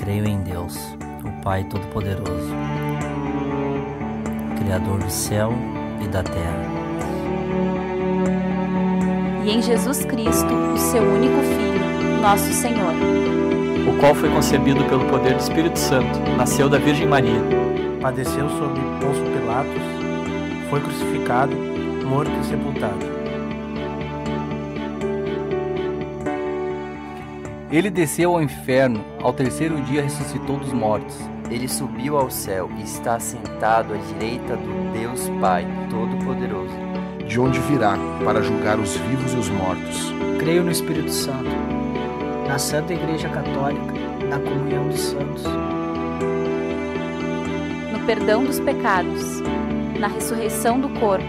Creio em Deus, o Pai Todo-Poderoso, Criador do céu e da terra. E em Jesus Cristo, o seu único Filho, nosso Senhor. O qual foi concebido pelo poder do Espírito Santo, nasceu da Virgem Maria. Padeceu sob Pôncio Pilatos, foi crucificado, morto e sepultado Ele desceu ao inferno, ao terceiro dia ressuscitou dos mortos. Ele subiu ao céu e está sentado à direita do Deus Pai Todo-Poderoso. De onde virá para julgar os vivos e os mortos. Creio no Espírito Santo, na Santa Igreja Católica, na comunhão dos santos, no perdão dos pecados, na ressurreição do corpo,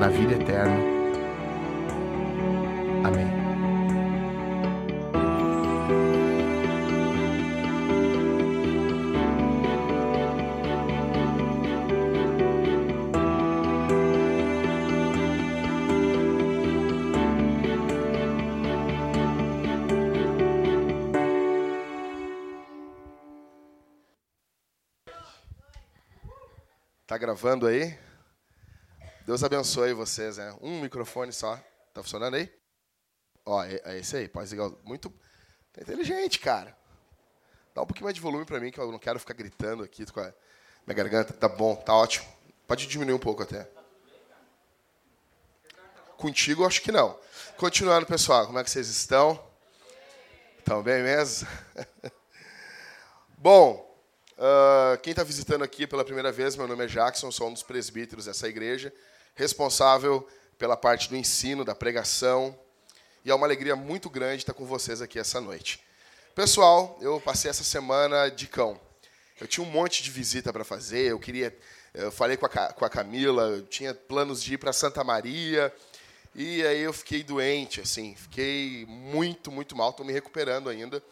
na vida eterna. Gravando aí? Deus abençoe vocês, né? Um microfone só. Tá funcionando aí? Ó, é, é esse aí, pode ligar. Muito tá inteligente, cara. Dá um pouquinho mais de volume para mim, que eu não quero ficar gritando aqui com a minha garganta. Tá bom, tá ótimo. Pode diminuir um pouco até. Contigo, acho que não. Continuando, pessoal, como é que vocês estão? Estão bem mesmo? bom, Uh, quem está visitando aqui pela primeira vez, meu nome é Jackson, sou um dos presbíteros dessa igreja, responsável pela parte do ensino, da pregação, e é uma alegria muito grande estar com vocês aqui essa noite. Pessoal, eu passei essa semana de cão. Eu tinha um monte de visita para fazer, eu queria, eu falei com a, com a Camila, eu tinha planos de ir para Santa Maria, e aí eu fiquei doente, assim, fiquei muito, muito mal, estou me recuperando ainda,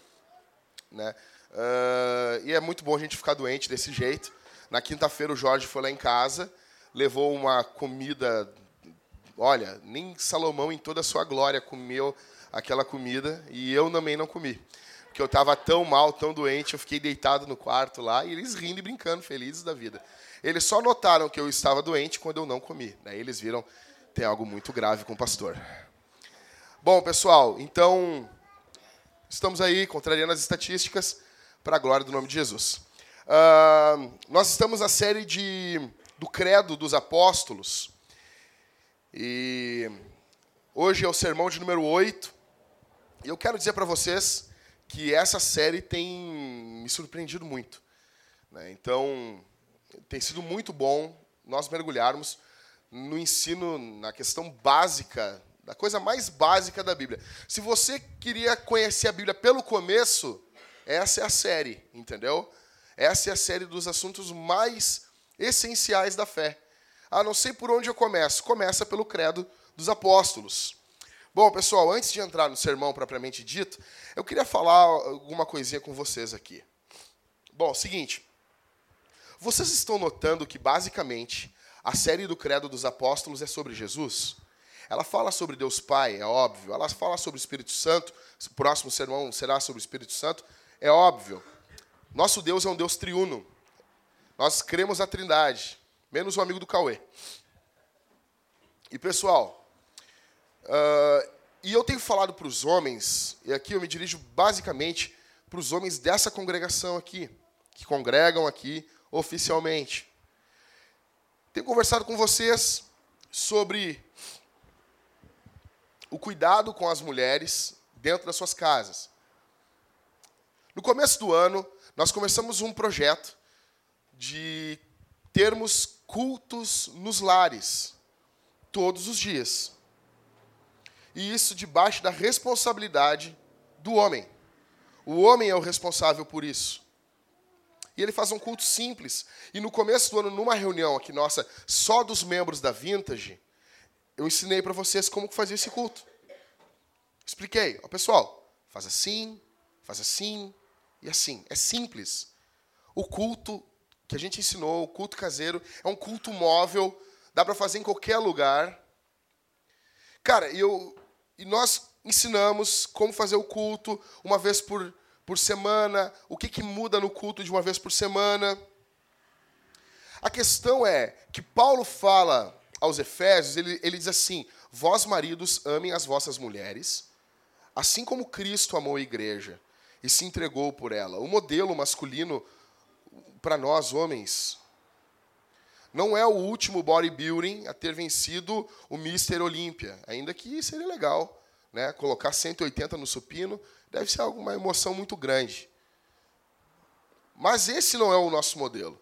né? Uh, e é muito bom a gente ficar doente desse jeito. Na quinta-feira o Jorge foi lá em casa, levou uma comida. Olha, nem Salomão em toda a sua glória comeu aquela comida e eu também não comi. Porque eu estava tão mal, tão doente, eu fiquei deitado no quarto lá e eles rindo e brincando, felizes da vida. Eles só notaram que eu estava doente quando eu não comi. Daí eles viram tem algo muito grave com o pastor. Bom, pessoal, então estamos aí contrariando as estatísticas para a glória do nome de Jesus. Uh, nós estamos na série de, do Credo dos Apóstolos. E hoje é o sermão de número 8. E eu quero dizer para vocês que essa série tem me surpreendido muito. Né? Então, tem sido muito bom nós mergulharmos no ensino, na questão básica, da coisa mais básica da Bíblia. Se você queria conhecer a Bíblia pelo começo, essa é a série, entendeu? Essa é a série dos assuntos mais essenciais da fé. Ah, não sei por onde eu começo. Começa pelo credo dos apóstolos. Bom, pessoal, antes de entrar no sermão propriamente dito, eu queria falar alguma coisinha com vocês aqui. Bom, seguinte. Vocês estão notando que, basicamente, a série do Credo dos Apóstolos é sobre Jesus? Ela fala sobre Deus Pai, é óbvio. Ela fala sobre o Espírito Santo. O próximo sermão será sobre o Espírito Santo. É óbvio. Nosso Deus é um Deus triuno. Nós cremos na Trindade, menos o amigo do Cauê. E pessoal, uh, e eu tenho falado para os homens, e aqui eu me dirijo basicamente para os homens dessa congregação aqui, que congregam aqui oficialmente. Tenho conversado com vocês sobre o cuidado com as mulheres dentro das suas casas. No começo do ano, nós começamos um projeto de termos cultos nos lares, todos os dias. E isso debaixo da responsabilidade do homem. O homem é o responsável por isso. E ele faz um culto simples. E no começo do ano, numa reunião aqui nossa, só dos membros da Vintage, eu ensinei para vocês como fazer esse culto. Expliquei. Ó, pessoal, faz assim, faz assim, e assim, é simples. O culto que a gente ensinou, o culto caseiro, é um culto móvel, dá para fazer em qualquer lugar. Cara, eu, e nós ensinamos como fazer o culto uma vez por, por semana? O que, que muda no culto de uma vez por semana? A questão é que Paulo fala aos Efésios, ele, ele diz assim: Vós, maridos, amem as vossas mulheres, assim como Cristo amou a igreja e se entregou por ela. O modelo masculino para nós, homens, não é o último bodybuilding a ter vencido o Mister Olímpia, ainda que seria legal. Né? Colocar 180 no supino deve ser uma emoção muito grande. Mas esse não é o nosso modelo.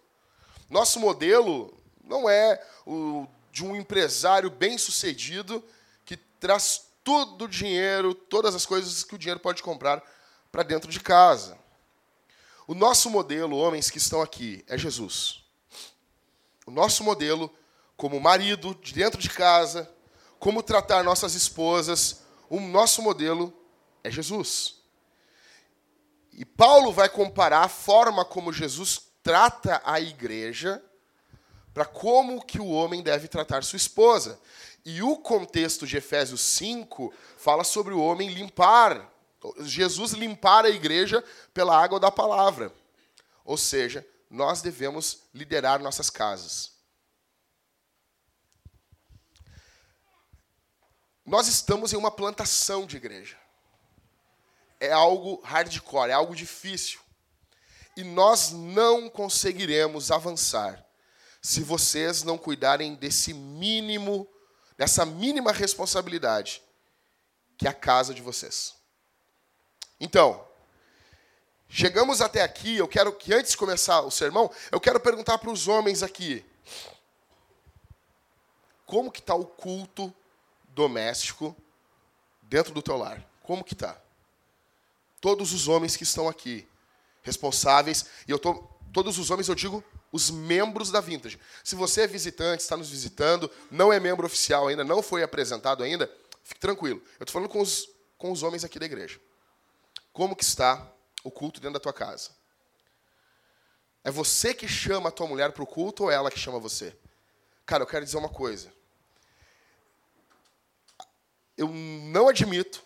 Nosso modelo não é o de um empresário bem-sucedido que traz todo o dinheiro, todas as coisas que o dinheiro pode comprar para dentro de casa. O nosso modelo, homens que estão aqui, é Jesus. O nosso modelo, como marido, de dentro de casa, como tratar nossas esposas, o nosso modelo é Jesus. E Paulo vai comparar a forma como Jesus trata a igreja para como que o homem deve tratar sua esposa. E o contexto de Efésios 5 fala sobre o homem limpar, Jesus limpar a igreja pela água da palavra. Ou seja, nós devemos liderar nossas casas. Nós estamos em uma plantação de igreja. É algo hardcore, é algo difícil. E nós não conseguiremos avançar se vocês não cuidarem desse mínimo, dessa mínima responsabilidade, que é a casa de vocês. Então, chegamos até aqui, eu quero que antes de começar o sermão, eu quero perguntar para os homens aqui, como que está o culto doméstico dentro do teu lar? Como que está? Todos os homens que estão aqui, responsáveis, e eu tô, todos os homens eu digo os membros da Vintage. Se você é visitante, está nos visitando, não é membro oficial ainda, não foi apresentado ainda, fique tranquilo. Eu estou falando com os, com os homens aqui da igreja. Como que está o culto dentro da tua casa? É você que chama a tua mulher para o culto ou é ela que chama você? Cara, eu quero dizer uma coisa. Eu não admito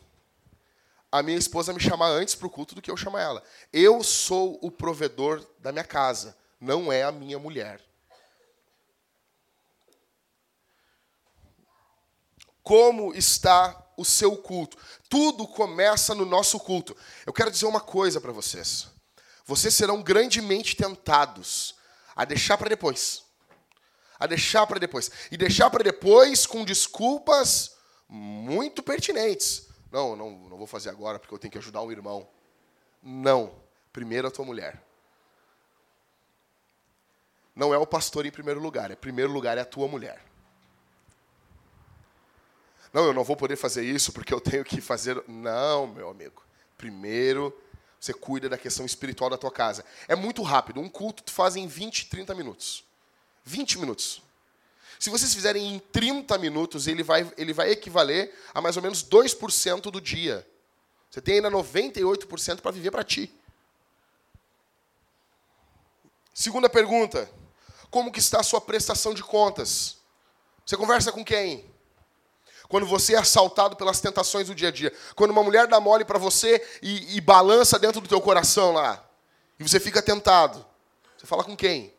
a minha esposa me chamar antes para o culto do que eu chamar ela. Eu sou o provedor da minha casa, não é a minha mulher. Como está o seu culto? Tudo começa no nosso culto. Eu quero dizer uma coisa para vocês. Vocês serão grandemente tentados a deixar para depois. A deixar para depois. E deixar para depois com desculpas muito pertinentes. Não, não, não vou fazer agora porque eu tenho que ajudar um irmão. Não. Primeiro a tua mulher. Não é o pastor em primeiro lugar. Em primeiro lugar é a tua mulher. Não, eu não vou poder fazer isso porque eu tenho que fazer. Não, meu amigo. Primeiro você cuida da questão espiritual da tua casa. É muito rápido. Um culto tu faz em 20, 30 minutos. 20 minutos. Se vocês fizerem em 30 minutos, ele vai, ele vai equivaler a mais ou menos 2% do dia. Você tem ainda 98% para viver para ti. Segunda pergunta: como que está a sua prestação de contas? Você conversa com quem? Quando você é assaltado pelas tentações do dia a dia. Quando uma mulher dá mole para você e, e balança dentro do teu coração lá. E você fica tentado. Você fala com quem?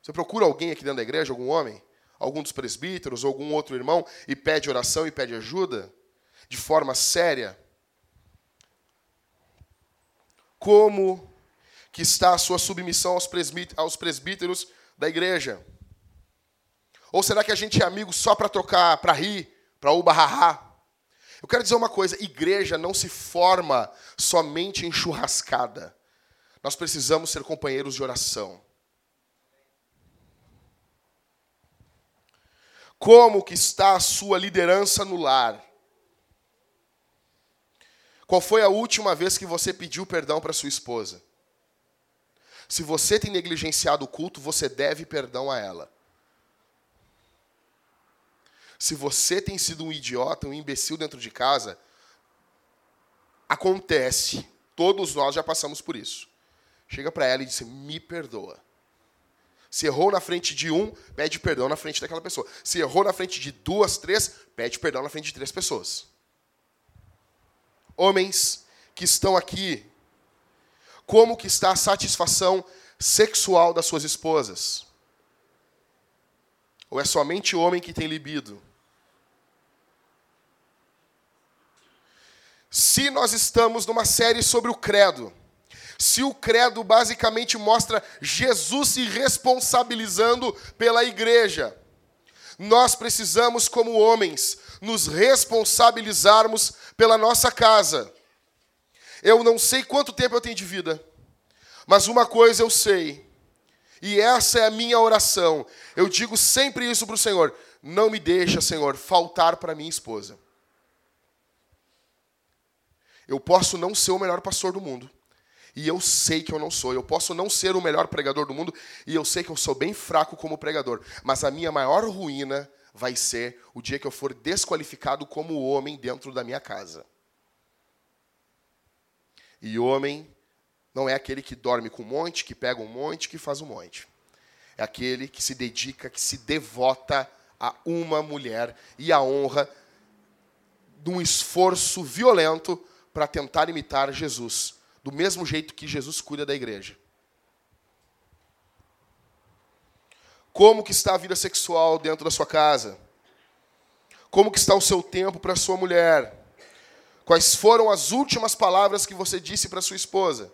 Você procura alguém aqui dentro da igreja, algum homem, algum dos presbíteros, algum outro irmão, e pede oração e pede ajuda, de forma séria? Como que está a sua submissão aos presbíteros, aos presbíteros da igreja? Ou será que a gente é amigo só para trocar, para rir, para ubarrarrar? Eu quero dizer uma coisa: igreja não se forma somente em churrascada. Nós precisamos ser companheiros de oração. Como que está a sua liderança no lar? Qual foi a última vez que você pediu perdão para sua esposa? Se você tem negligenciado o culto, você deve perdão a ela. Se você tem sido um idiota, um imbecil dentro de casa, acontece. Todos nós já passamos por isso. Chega para ela e diz: Me perdoa. Se errou na frente de um, pede perdão na frente daquela pessoa. Se errou na frente de duas, três, pede perdão na frente de três pessoas. Homens que estão aqui Como que está a satisfação sexual das suas esposas? Ou é somente homem que tem libido? Se nós estamos numa série sobre o credo, se o credo basicamente mostra Jesus se responsabilizando pela igreja, nós precisamos, como homens, nos responsabilizarmos pela nossa casa. Eu não sei quanto tempo eu tenho de vida, mas uma coisa eu sei, e essa é a minha oração. Eu digo sempre isso para o Senhor: não me deixa, Senhor, faltar para minha esposa. Eu posso não ser o melhor pastor do mundo. E eu sei que eu não sou. Eu posso não ser o melhor pregador do mundo. E eu sei que eu sou bem fraco como pregador. Mas a minha maior ruína vai ser o dia que eu for desqualificado como homem dentro da minha casa. E homem não é aquele que dorme com um monte, que pega um monte, que faz um monte. É aquele que se dedica, que se devota a uma mulher e a honra de um esforço violento para tentar imitar Jesus, do mesmo jeito que Jesus cuida da igreja. Como que está a vida sexual dentro da sua casa? Como que está o seu tempo para sua mulher? Quais foram as últimas palavras que você disse para sua esposa?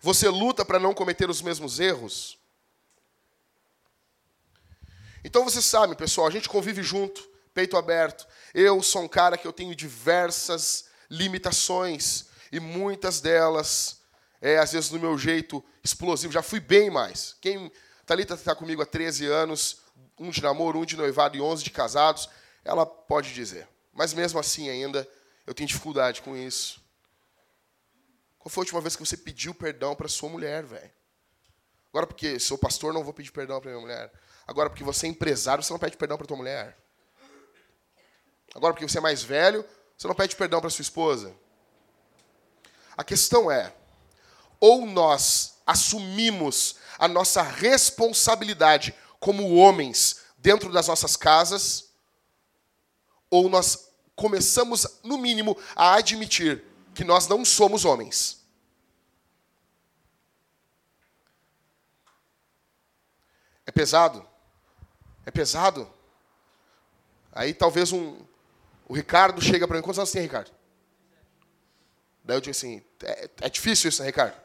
Você luta para não cometer os mesmos erros? Então você sabe, pessoal, a gente convive junto peito aberto. Eu sou um cara que eu tenho diversas limitações e muitas delas, é, às vezes, no meu jeito explosivo. Já fui bem mais. Quem Talita está comigo há 13 anos, um de namoro, um de noivado e 11 de casados, ela pode dizer. Mas mesmo assim ainda, eu tenho dificuldade com isso. Qual foi a última vez que você pediu perdão para sua mulher, velho? Agora, porque sou pastor, não vou pedir perdão para minha mulher. Agora, porque você é empresário, você não pede perdão para tua mulher. Agora, porque você é mais velho, você não pede perdão para sua esposa. A questão é: ou nós assumimos a nossa responsabilidade como homens dentro das nossas casas, ou nós começamos, no mínimo, a admitir que nós não somos homens. É pesado? É pesado? Aí talvez um, o Ricardo chega para mim, quantos anos tem, Ricardo? Daí eu digo assim, é, é difícil isso, né, Ricardo?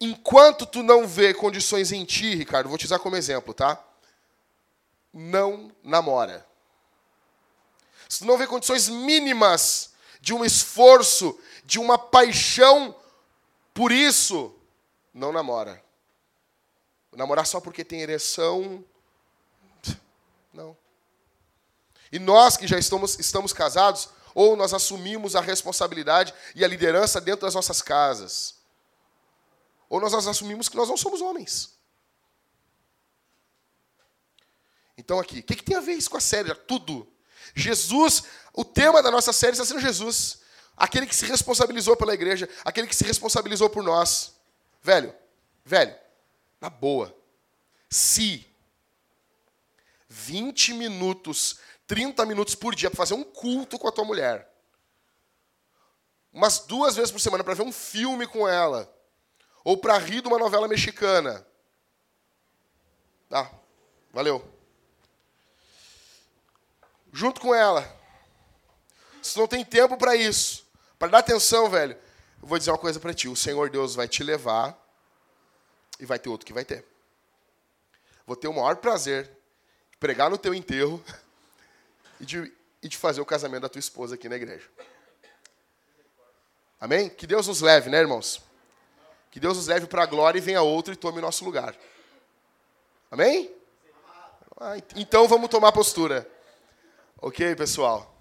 Enquanto tu não vê condições em ti, Ricardo, vou te usar como exemplo, tá? Não namora. Se tu não vê condições mínimas de um esforço, de uma paixão por isso, não namora. Namorar só porque tem ereção, não. E nós que já estamos, estamos casados, ou nós assumimos a responsabilidade e a liderança dentro das nossas casas, ou nós assumimos que nós não somos homens. Então, aqui, o que, que, tem a ver isso com a série? Tudo. Jesus, o tema da nossa série está sendo Jesus. Aquele que se responsabilizou pela igreja, aquele que se responsabilizou por nós. Velho, velho, na boa. Se 20 minutos 30 minutos por dia para fazer um culto com a tua mulher. Umas duas vezes por semana para ver um filme com ela. Ou para rir de uma novela mexicana. Ah, valeu. Junto com ela. Se não tem tempo para isso, para dar atenção, velho, eu vou dizer uma coisa para ti: o Senhor Deus vai te levar e vai ter outro que vai ter. Vou ter o maior prazer pregar no teu enterro e de, e de fazer o casamento da tua esposa aqui na igreja. Amém? Que Deus nos leve, né, irmãos? Que Deus nos leve para a glória e venha outro e tome nosso lugar. Amém? Ah, então vamos tomar postura. Ok, pessoal?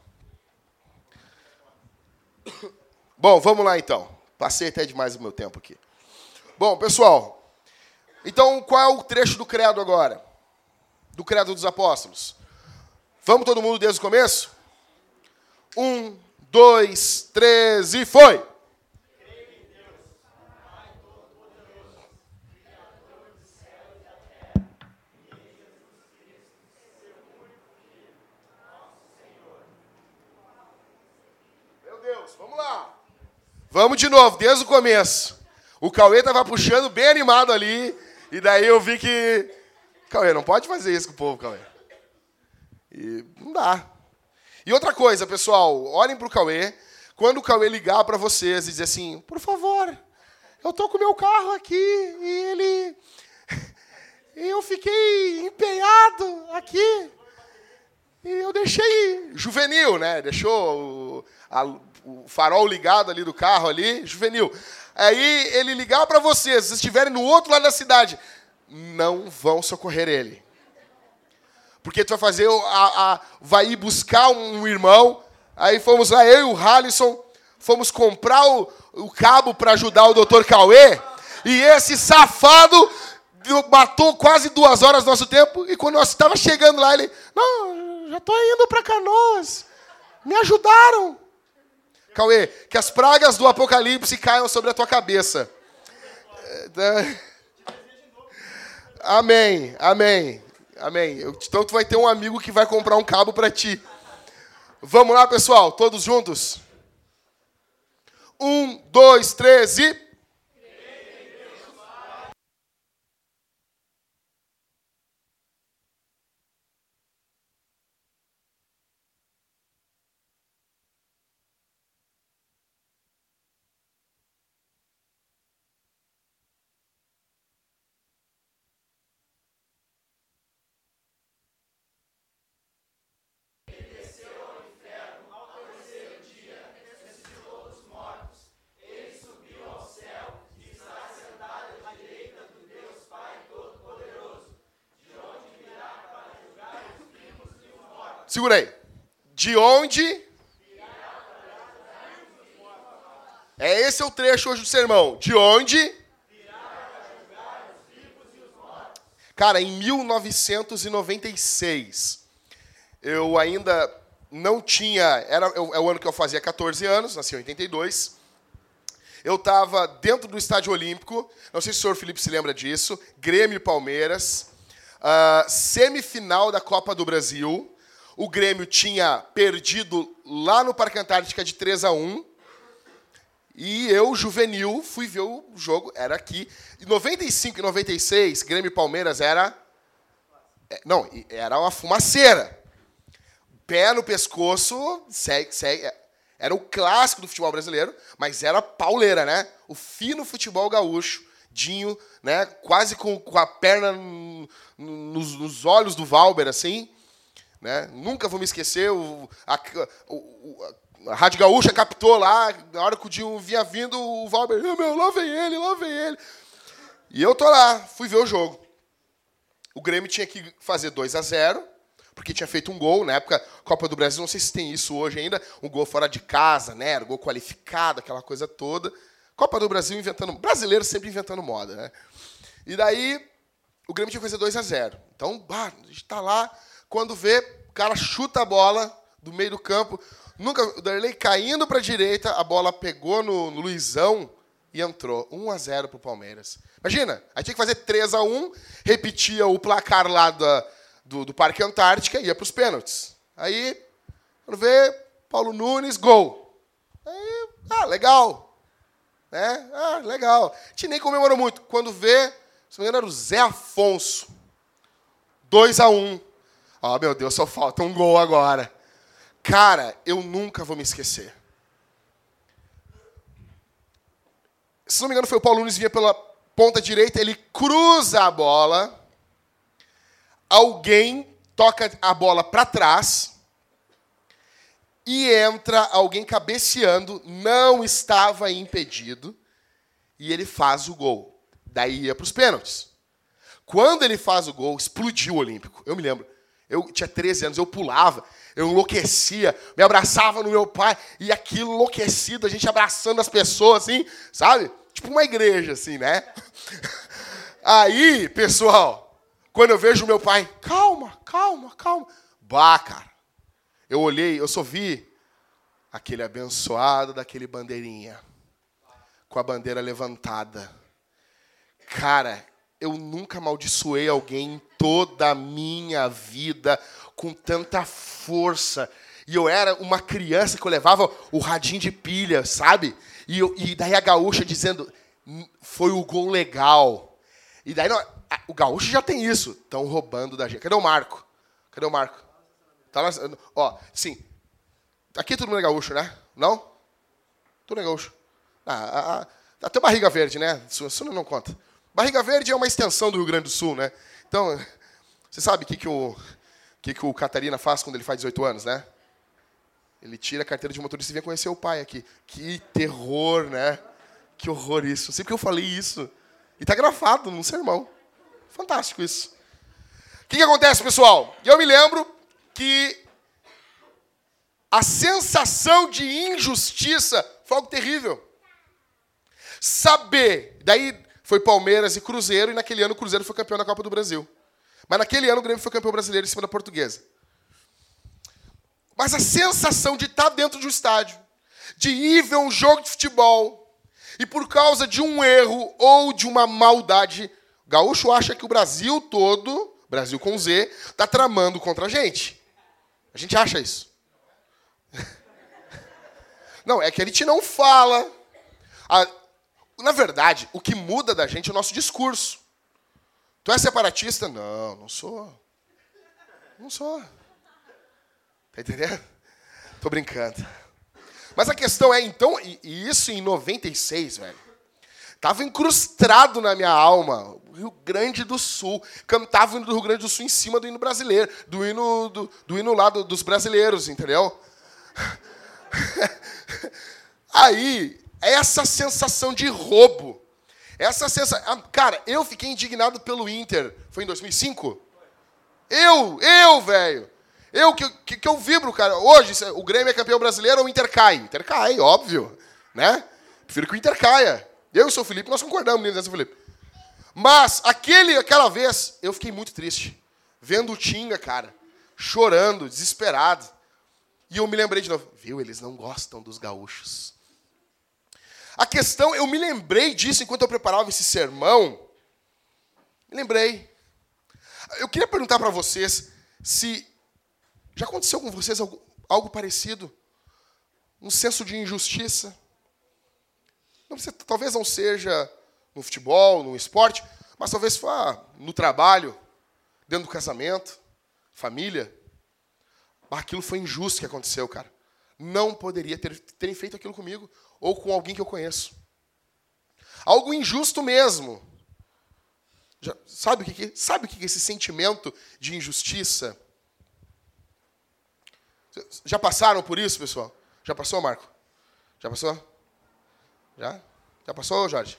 Bom, vamos lá então. Passei até demais o meu tempo aqui. Bom, pessoal. Então, qual é o trecho do credo agora? Do credo dos apóstolos? Vamos todo mundo desde o começo? Um, dois, três e foi! Meu Deus! Vamos lá. Vamos de novo, desde o começo. O Cauê tava puxando bem animado ali. E daí eu vi que. Cauê, não pode fazer isso com o povo, Cauê. E não dá. E outra coisa, pessoal, olhem pro Cauê. Quando o Cauê ligar para vocês e dizer assim, por favor, eu tô com meu carro aqui e ele. Eu fiquei empenhado aqui. E eu deixei juvenil, né? Deixou o, a, o farol ligado ali do carro ali, juvenil. Aí ele ligar para vocês, se estiverem no outro lado da cidade, não vão socorrer ele. Porque tu vai fazer, a, a, vai ir buscar um irmão. Aí fomos lá, eu e o Halisson, fomos comprar o, o cabo para ajudar o doutor Cauê. E esse safado matou quase duas horas do nosso tempo. E quando nós estávamos chegando lá, ele, não, já estou indo para Canoas. Me ajudaram. Cauê, que as pragas do Apocalipse caiam sobre a tua cabeça. Amém, amém, amém. Então tu vai ter um amigo que vai comprar um cabo para ti. Vamos lá, pessoal, todos juntos? Um, dois, três e. Segura aí. De onde? É esse é o trecho hoje do sermão. De onde? Cara, em 1996, eu ainda não tinha. Era, é o ano que eu fazia 14 anos, nasci em 82. Eu estava dentro do Estádio Olímpico, não sei se o senhor Felipe se lembra disso, Grêmio e Palmeiras, uh, semifinal da Copa do Brasil o Grêmio tinha perdido lá no Parque Antártica de 3 a 1 e eu, juvenil, fui ver o jogo, era aqui. Em 95 e 96, Grêmio e Palmeiras era. É, não, era uma fumaceira. Pé no pescoço, segue, segue, é, era o clássico do futebol brasileiro, mas era pauleira, né? O fino futebol gaúcho, Dinho, né? Quase com, com a perna nos, nos olhos do Valber, assim. Né? Nunca vou me esquecer, o, a, o, a Rádio Gaúcha captou lá, na hora que o Dinho vinha vindo, o Valber, oh, meu, lá vem ele, lá vem ele. E eu tô lá, fui ver o jogo. O Grêmio tinha que fazer 2 a 0 porque tinha feito um gol, na época, Copa do Brasil, não sei se tem isso hoje ainda, um gol fora de casa, né? Gol qualificado, aquela coisa toda. Copa do Brasil inventando. Brasileiro sempre inventando moda, né? E daí, o Grêmio tinha que fazer 2 a 0 Então, bah, a gente tá lá, quando vê, cara chuta a bola do meio do campo. Nunca, o Darley caindo para a direita, a bola pegou no, no Luizão e entrou. 1 a 0 para o Palmeiras. Imagina, aí tinha que fazer 3 a 1 repetia o placar lá da, do, do Parque Antártica e ia para os pênaltis. Aí, quando vê, Paulo Nunes, gol. Aí, ah, legal. Né? Ah, legal. A gente nem comemorou muito. Quando vê, se não me engano, era o Zé Afonso. 2 a 1 Oh, meu Deus, só falta um gol agora. Cara, eu nunca vou me esquecer. Se não me engano, foi o Paulo Nunes vinha pela ponta direita, ele cruza a bola. Alguém toca a bola para trás e entra alguém cabeceando, não estava impedido, e ele faz o gol. Daí ia para os pênaltis. Quando ele faz o gol, explodiu o Olímpico. Eu me lembro. Eu tinha 13 anos, eu pulava, eu enlouquecia, me abraçava no meu pai, e aquilo enlouquecido, a gente abraçando as pessoas, assim, sabe? Tipo uma igreja, assim, né? Aí, pessoal, quando eu vejo meu pai, calma, calma, calma. Bah, cara. Eu olhei, eu só vi aquele abençoado daquele bandeirinha, com a bandeira levantada. Cara, eu nunca amaldiçoei alguém toda a minha vida com tanta força E eu era uma criança que eu levava o radinho de pilha, sabe? E, eu, e daí a gaúcha dizendo, "Hum, foi o gol legal. E daí não- a- o gaúcho já tem isso. Estão roubando da gente. Cadê o Marco? Cadê o Marco? Tá lá, ó, sim. Aqui todo mundo é gaúcho, né? Não? Todo é gaúcho. Ah, ah, ah, até barriga verde, né? Sul, Sul não conta. Barriga verde é uma extensão do Rio Grande do Sul, né? Então, você sabe o que, que, o, que, que o Catarina faz quando ele faz 18 anos, né? Ele tira a carteira de motorista e vem conhecer o pai aqui. Que terror, né? Que horror isso. Sempre que eu falei isso. E tá gravado num sermão. Fantástico isso. O que, que acontece, pessoal? Eu me lembro que a sensação de injustiça foi algo terrível. Saber. Daí foi Palmeiras e Cruzeiro, e naquele ano o Cruzeiro foi campeão da Copa do Brasil. Mas naquele ano o Grêmio foi campeão brasileiro em cima da portuguesa. Mas a sensação de estar dentro de um estádio, de ir ver um jogo de futebol, e por causa de um erro ou de uma maldade, o gaúcho acha que o Brasil todo, Brasil com Z, está tramando contra a gente. A gente acha isso. Não, é que a gente não fala. A- na verdade, o que muda da gente é o nosso discurso. Tu é separatista? Não, não sou. Não sou. Tá entendendo? Tô brincando. Mas a questão é, então, e, isso em 96, velho. Tava incrustado na minha alma. Rio Grande do Sul. Cantava o hino do Rio Grande do Sul em cima do hino brasileiro. Do hino, do, do hino lá do- dos brasileiros, entendeu? Aí, essa sensação de roubo. Essa sensação. Cara, eu fiquei indignado pelo Inter. Foi em 2005? Eu, eu, velho. Eu que, que, que eu vibro, cara. Hoje, o Grêmio é campeão brasileiro ou o Inter cai? Inter cai, óbvio. Né? Prefiro que o Inter caia. Eu e o seu Felipe, nós concordamos né, seu Felipe? Mas, aquele, aquela vez, eu fiquei muito triste. Vendo o Tinga, cara. Chorando, desesperado. E eu me lembrei de novo. Viu, eles não gostam dos gaúchos. A questão, eu me lembrei disso enquanto eu preparava esse sermão. Me lembrei. Eu queria perguntar para vocês se já aconteceu com vocês algo, algo parecido? Um senso de injustiça? Talvez não seja no futebol, no esporte, mas talvez ah, no trabalho, dentro do casamento, família. Aquilo foi injusto que aconteceu, cara. Não poderia ter terem feito aquilo comigo ou com alguém que eu conheço. Algo injusto mesmo. Já- sabe o que, sabe o que é esse sentimento de injustiça? Já passaram por isso, pessoal? Já passou, Marco? Já passou? Já? Já passou, Jorge?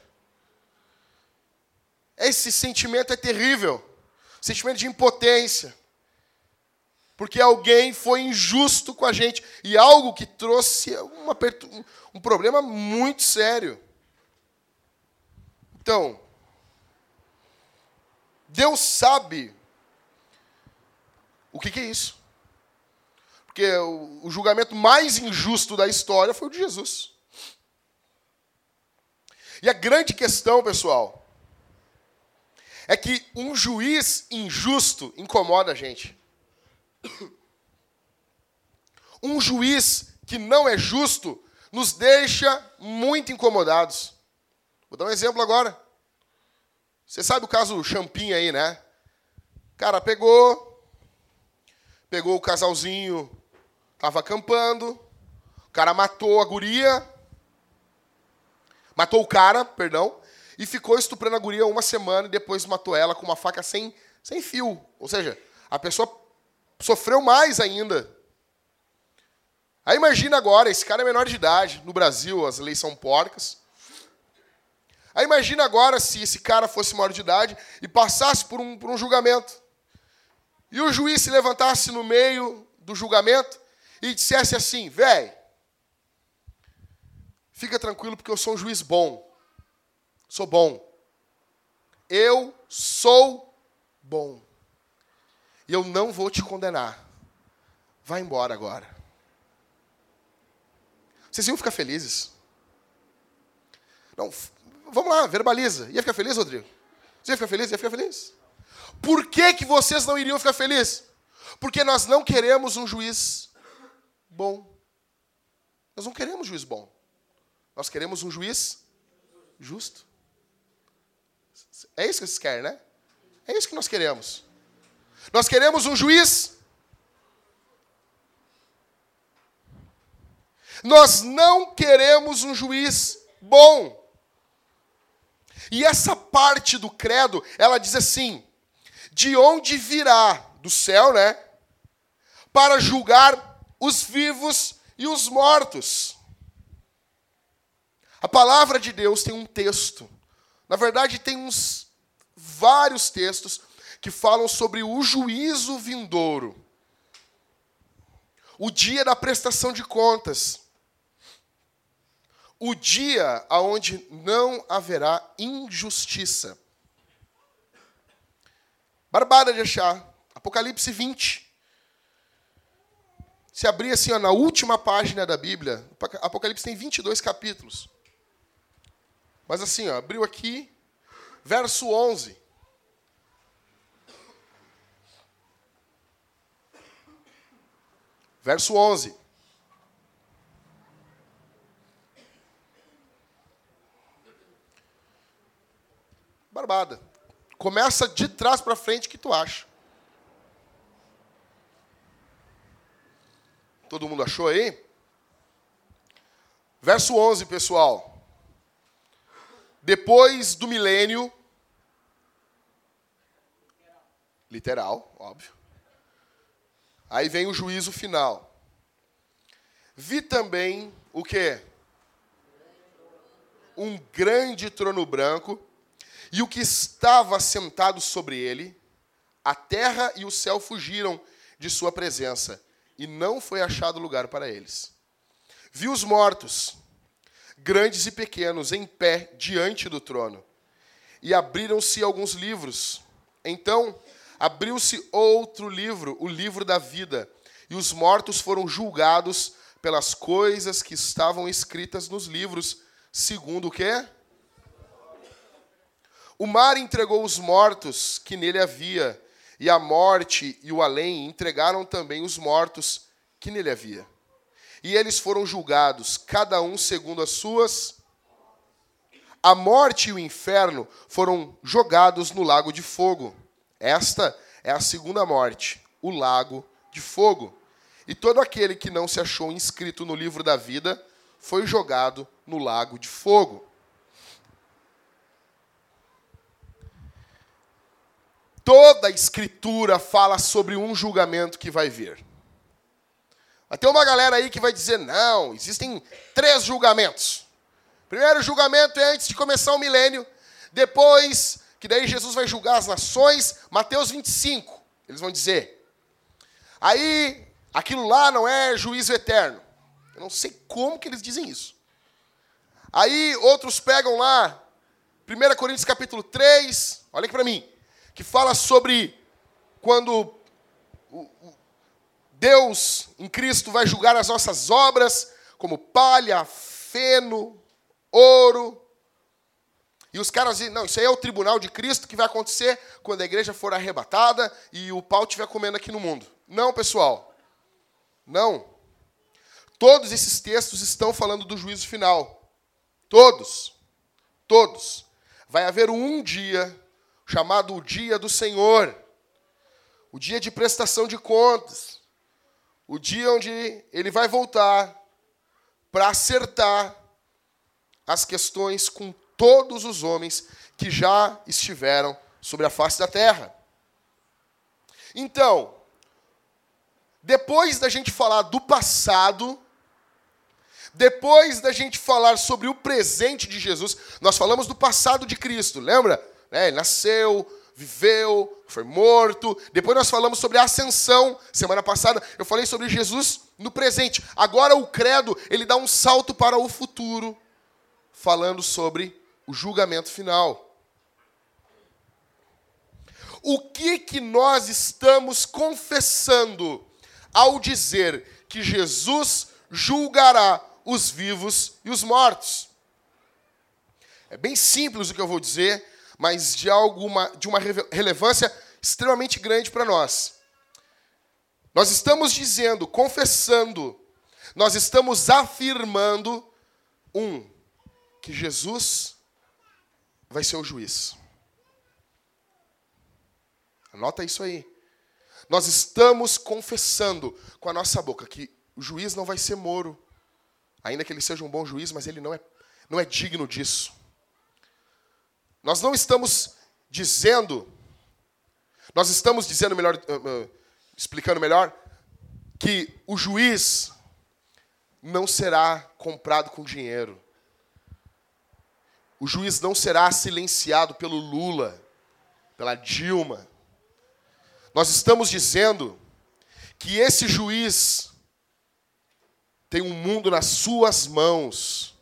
Esse sentimento é terrível. Sentimento de impotência. Porque alguém foi injusto com a gente. E algo que trouxe uma um- um problema muito sério. Então, Deus sabe o que, que é isso. Porque o, o julgamento mais injusto da história foi o de Jesus. E a grande questão, pessoal, é que um juiz injusto incomoda a gente. Um juiz que não é justo nos deixa muito incomodados. Vou dar um exemplo agora. Você sabe o caso Champinha aí, né? Cara pegou, pegou o casalzinho, tava acampando, o cara matou a guria, matou o cara, perdão, e ficou estuprando a guria uma semana e depois matou ela com uma faca sem, sem fio. Ou seja, a pessoa sofreu mais ainda. Aí imagina agora, esse cara é menor de idade, no Brasil as leis são porcas. Aí imagina agora se esse cara fosse maior de idade e passasse por um, por um julgamento. E o juiz se levantasse no meio do julgamento e dissesse assim, velho, fica tranquilo porque eu sou um juiz bom. Sou bom. Eu sou bom. E eu não vou te condenar. Vai embora agora. Vocês iam ficar felizes? Não, vamos lá, verbaliza. Ia ficar feliz, Rodrigo? Você ia ficar feliz? Ia ficar feliz? Por que, que vocês não iriam ficar felizes? Porque nós não queremos um juiz bom. Nós não queremos juiz bom. Nós queremos um juiz justo. É isso que vocês querem, né? É isso que nós queremos. Nós queremos um juiz. Nós não queremos um juiz bom. E essa parte do credo, ela diz assim: de onde virá do céu, né? Para julgar os vivos e os mortos. A palavra de Deus tem um texto. Na verdade, tem uns vários textos que falam sobre o juízo vindouro. O dia da prestação de contas. O dia aonde não haverá injustiça. Barbada de achar. Apocalipse 20. Se abrir assim, ó, na última página da Bíblia, Apocalipse tem 22 capítulos. Mas assim, ó, abriu aqui, verso 11. Verso 11. Barbada. Começa de trás para frente que tu acha. Todo mundo achou aí? Verso 11, pessoal. Depois do milênio, literal, óbvio. Aí vem o juízo final. Vi também o quê? Um grande trono branco e o que estava sentado sobre ele, a terra e o céu fugiram de sua presença, e não foi achado lugar para eles. Vi os mortos, grandes e pequenos, em pé diante do trono, e abriram-se alguns livros. Então abriu-se outro livro, o livro da vida, e os mortos foram julgados pelas coisas que estavam escritas nos livros, segundo o quê? O mar entregou os mortos que nele havia, e a morte e o além entregaram também os mortos que nele havia. E eles foram julgados, cada um segundo as suas. A morte e o inferno foram jogados no lago de fogo. Esta é a segunda morte, o lago de fogo. E todo aquele que não se achou inscrito no livro da vida foi jogado no lago de fogo. Toda a Escritura fala sobre um julgamento que vai vir. Vai ter uma galera aí que vai dizer: não, existem três julgamentos. Primeiro julgamento é antes de começar o milênio. Depois, que daí Jesus vai julgar as nações, Mateus 25, eles vão dizer. Aí, aquilo lá não é juízo eterno. Eu não sei como que eles dizem isso. Aí, outros pegam lá, 1 Coríntios capítulo 3, olha aqui para mim que fala sobre quando Deus em Cristo vai julgar as nossas obras, como palha, feno, ouro. E os caras dizem, não, isso aí é o tribunal de Cristo que vai acontecer quando a igreja for arrebatada e o pau estiver comendo aqui no mundo. Não, pessoal. Não. Todos esses textos estão falando do juízo final. Todos. Todos. Vai haver um dia chamado o dia do Senhor, o dia de prestação de contas, o dia onde ele vai voltar para acertar as questões com todos os homens que já estiveram sobre a face da terra. Então, depois da gente falar do passado, depois da gente falar sobre o presente de Jesus, nós falamos do passado de Cristo, lembra? Né? Ele nasceu, viveu, foi morto. Depois nós falamos sobre a ascensão. Semana passada eu falei sobre Jesus no presente. Agora o credo, ele dá um salto para o futuro, falando sobre o julgamento final. O que que nós estamos confessando ao dizer que Jesus julgará os vivos e os mortos? É bem simples o que eu vou dizer, mas de, alguma, de uma relevância extremamente grande para nós. Nós estamos dizendo, confessando, nós estamos afirmando um que Jesus vai ser o juiz. Anota isso aí. Nós estamos confessando com a nossa boca que o juiz não vai ser Moro, ainda que ele seja um bom juiz, mas ele não é, não é digno disso. Nós não estamos dizendo, nós estamos dizendo melhor, uh, uh, explicando melhor, que o juiz não será comprado com dinheiro. O juiz não será silenciado pelo Lula, pela Dilma. Nós estamos dizendo que esse juiz tem um mundo nas suas mãos.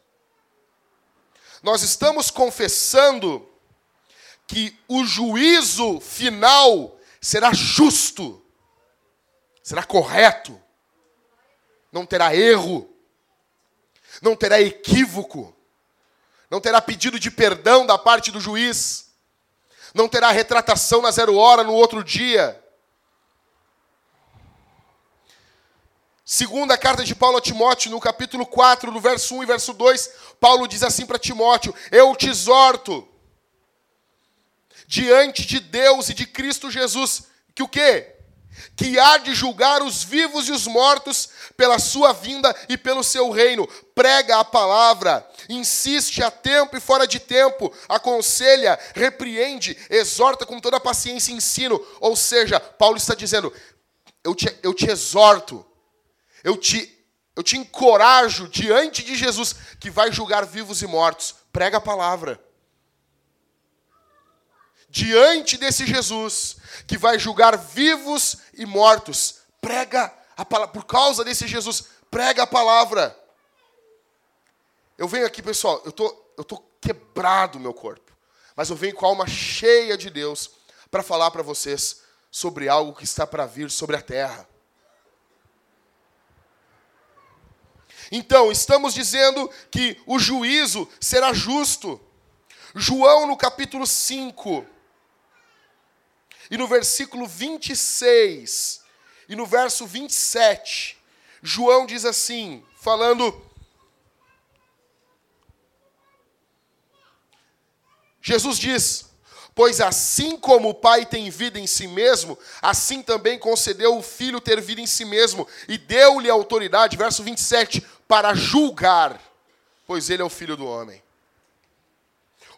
Nós estamos confessando que o juízo final será justo, será correto, não terá erro, não terá equívoco não terá pedido de perdão da parte do juiz, não terá retratação na zero hora no outro dia. Segunda carta de Paulo a Timóteo, no capítulo 4, no verso 1 e verso 2, Paulo diz assim para Timóteo: Eu te exorto, diante de Deus e de Cristo Jesus, que o quê? Que há de julgar os vivos e os mortos pela sua vinda e pelo seu reino. Prega a palavra, insiste a tempo e fora de tempo, aconselha, repreende, exorta com toda paciência e ensino. Ou seja, Paulo está dizendo: eu te, eu te exorto, eu te, eu te encorajo diante de Jesus, que vai julgar vivos e mortos. Prega a palavra diante desse Jesus que vai julgar vivos e mortos. Prega a palavra, por causa desse Jesus, prega a palavra. Eu venho aqui, pessoal, eu tô, eu tô quebrado meu corpo, mas eu venho com a alma cheia de Deus para falar para vocês sobre algo que está para vir sobre a terra. Então, estamos dizendo que o juízo será justo. João, no capítulo 5, e no versículo 26 e no verso 27, João diz assim, falando. Jesus diz: Pois assim como o Pai tem vida em si mesmo, assim também concedeu o Filho ter vida em si mesmo, e deu-lhe autoridade, verso 27, para julgar, pois ele é o Filho do homem.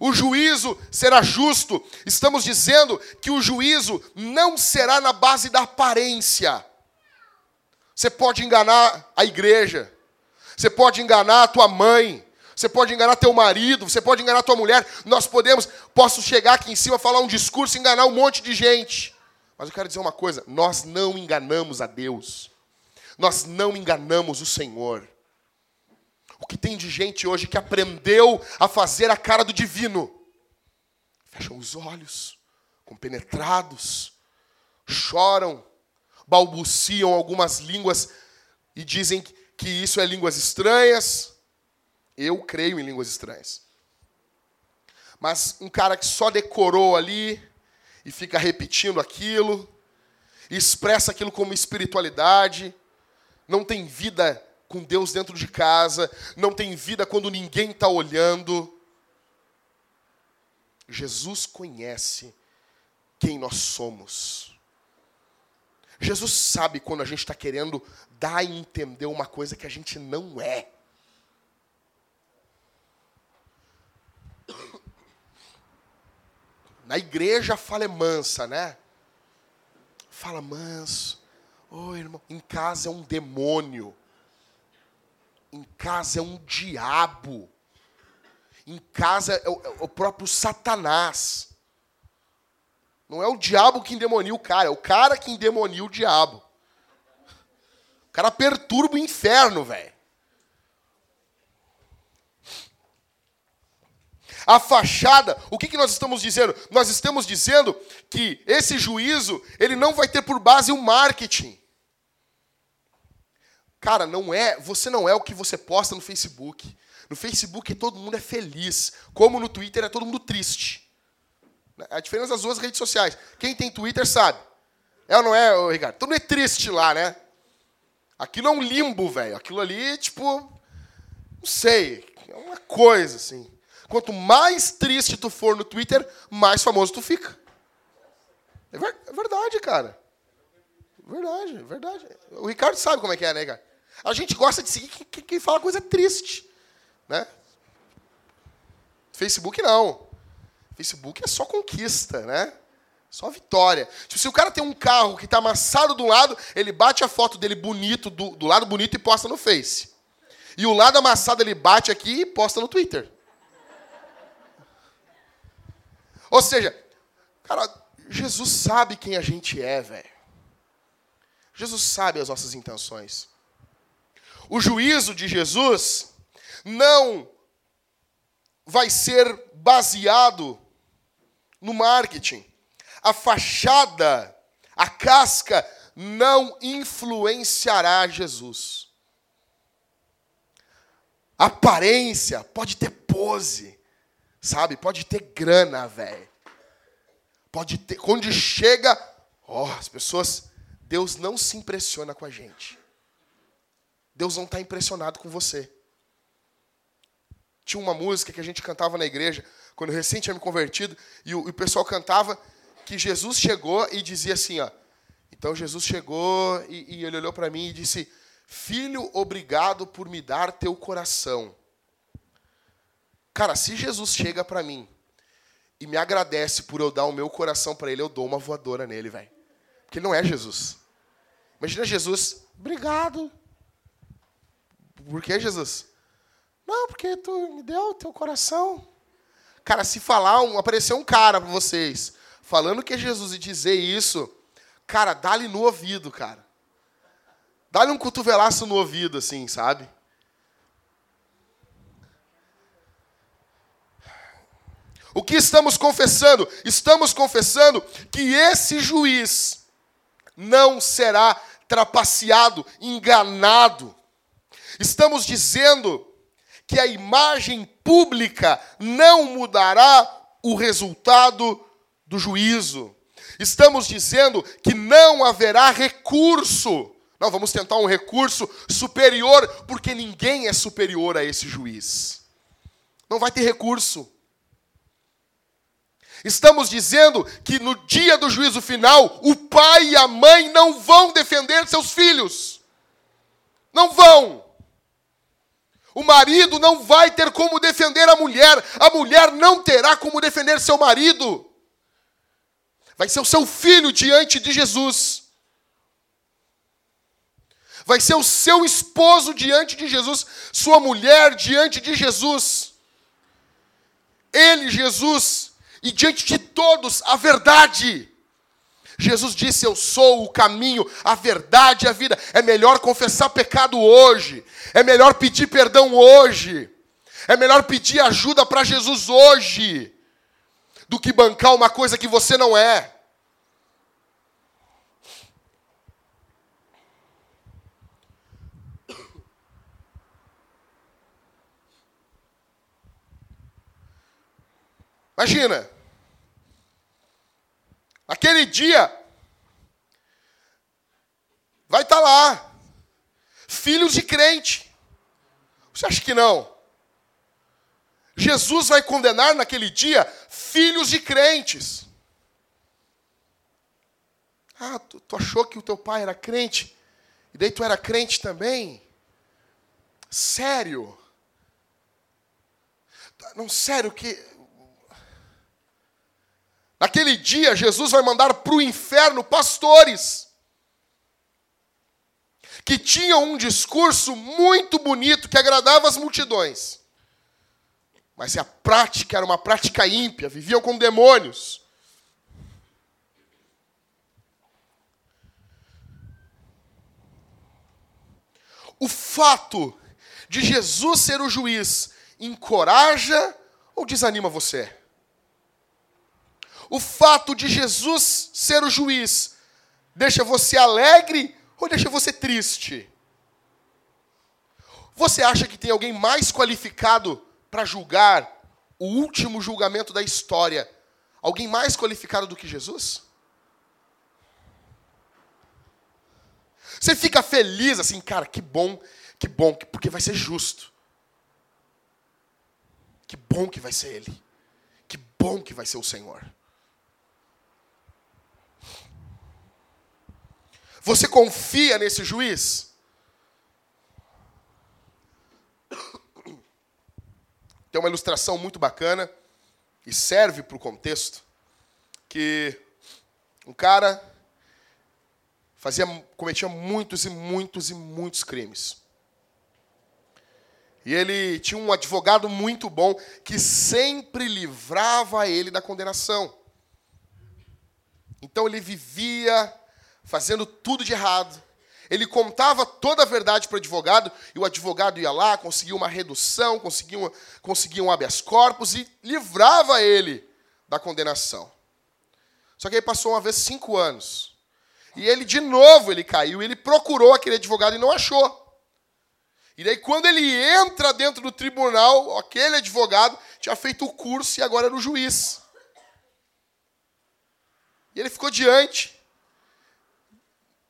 O juízo será justo. Estamos dizendo que o juízo não será na base da aparência. Você pode enganar a igreja. Você pode enganar a tua mãe. Você pode enganar teu marido, você pode enganar tua mulher. Nós podemos, posso chegar aqui em cima, falar um discurso e enganar um monte de gente. Mas eu quero dizer uma coisa: nós não enganamos a Deus. Nós não enganamos o Senhor. O que tem de gente hoje que aprendeu a fazer a cara do divino. Fecham os olhos, compenetrados, choram, balbuciam algumas línguas e dizem que isso é línguas estranhas. Eu creio em línguas estranhas. Mas um cara que só decorou ali e fica repetindo aquilo, expressa aquilo como espiritualidade, não tem vida com Deus dentro de casa, não tem vida quando ninguém está olhando. Jesus conhece quem nós somos. Jesus sabe quando a gente está querendo dar a entender uma coisa que a gente não é. Na igreja fala é mansa, né? Fala manso. Oi, oh, irmão. Em casa é um demônio em casa é um diabo. Em casa é o, é o próprio Satanás. Não é o diabo que endemonia o cara, é o cara que endemonia o diabo. O cara perturba o inferno, velho. A fachada, o que, que nós estamos dizendo? Nós estamos dizendo que esse juízo, ele não vai ter por base o marketing. Cara, não é, você não é o que você posta no Facebook. No Facebook todo mundo é feliz, como no Twitter é todo mundo triste. A diferença das duas redes sociais. Quem tem Twitter sabe. É ou não é, Ricardo? Todo mundo é triste lá, né? Aquilo é um limbo, velho. Aquilo ali, tipo, não sei, é uma coisa assim. Quanto mais triste tu for no Twitter, mais famoso tu fica. É, é verdade, cara. Verdade, é verdade. O Ricardo sabe como é que é, né, cara? A gente gosta de seguir quem, fala coisa triste, né? Facebook não. Facebook é só conquista, né? Só vitória. Tipo, se o cara tem um carro que está amassado do lado, ele bate a foto dele bonito, do, do lado bonito e posta no Face. E o lado amassado ele bate aqui e posta no Twitter. Ou seja, cara, Jesus sabe quem a gente é, velho. Jesus sabe as nossas intenções. O juízo de Jesus não vai ser baseado no marketing. A fachada, a casca não influenciará Jesus. A aparência pode ter pose, sabe? Pode ter grana, velho. Pode ter. Quando chega, ó, oh, as pessoas. Deus não se impressiona com a gente. Deus não está impressionado com você. Tinha uma música que a gente cantava na igreja, quando eu recém tinha me convertido, e o, e o pessoal cantava que Jesus chegou e dizia assim, ó. Então Jesus chegou e, e ele olhou para mim e disse: Filho, obrigado por me dar teu coração. Cara, se Jesus chega para mim e me agradece por eu dar o meu coração para ele, eu dou uma voadora nele, velho. Porque ele não é Jesus. Imagina Jesus, obrigado. Por que Jesus? Não, porque tu me deu o teu coração. Cara, se falar, um, aparecer um cara para vocês falando que é Jesus e dizer isso, cara, dá-lhe no ouvido, cara. Dá-lhe um cotovelaço no ouvido, assim, sabe? O que estamos confessando? Estamos confessando que esse juiz não será trapaceado, enganado. Estamos dizendo que a imagem pública não mudará o resultado do juízo. Estamos dizendo que não haverá recurso. Não, vamos tentar um recurso superior, porque ninguém é superior a esse juiz. Não vai ter recurso. Estamos dizendo que no dia do juízo final, o pai e a mãe não vão defender seus filhos. Não vão. O marido não vai ter como defender a mulher, a mulher não terá como defender seu marido. Vai ser o seu filho diante de Jesus. Vai ser o seu esposo diante de Jesus, sua mulher diante de Jesus. Ele, Jesus, e diante de todos a verdade. Jesus disse: Eu sou o caminho, a verdade e a vida. É melhor confessar pecado hoje. É melhor pedir perdão hoje. É melhor pedir ajuda para Jesus hoje. Do que bancar uma coisa que você não é. Imagina. Aquele dia vai estar tá lá. Filhos de crente. Você acha que não? Jesus vai condenar naquele dia filhos de crentes. Ah, tu, tu, achou que o teu pai era crente? E daí tu era crente também? Sério? Não, sério, que Naquele dia, Jesus vai mandar para o inferno pastores que tinham um discurso muito bonito que agradava as multidões. Mas a prática era uma prática ímpia, viviam com demônios. O fato de Jesus ser o juiz encoraja ou desanima você? O fato de Jesus ser o juiz deixa você alegre ou deixa você triste? Você acha que tem alguém mais qualificado para julgar o último julgamento da história? Alguém mais qualificado do que Jesus? Você fica feliz assim, cara, que bom, que bom, porque vai ser justo. Que bom que vai ser Ele. Que bom que vai ser o Senhor. Você confia nesse juiz? Tem uma ilustração muito bacana e serve para o contexto que um cara fazia, cometia muitos e muitos e muitos crimes. E ele tinha um advogado muito bom que sempre livrava ele da condenação. Então ele vivia fazendo tudo de errado. Ele contava toda a verdade para o advogado, e o advogado ia lá, conseguia uma redução, conseguia, uma, conseguia um habeas corpus e livrava ele da condenação. Só que aí passou uma vez cinco anos. E ele, de novo, ele caiu, ele procurou aquele advogado e não achou. E daí, quando ele entra dentro do tribunal, aquele advogado tinha feito o curso e agora era o juiz. E ele ficou diante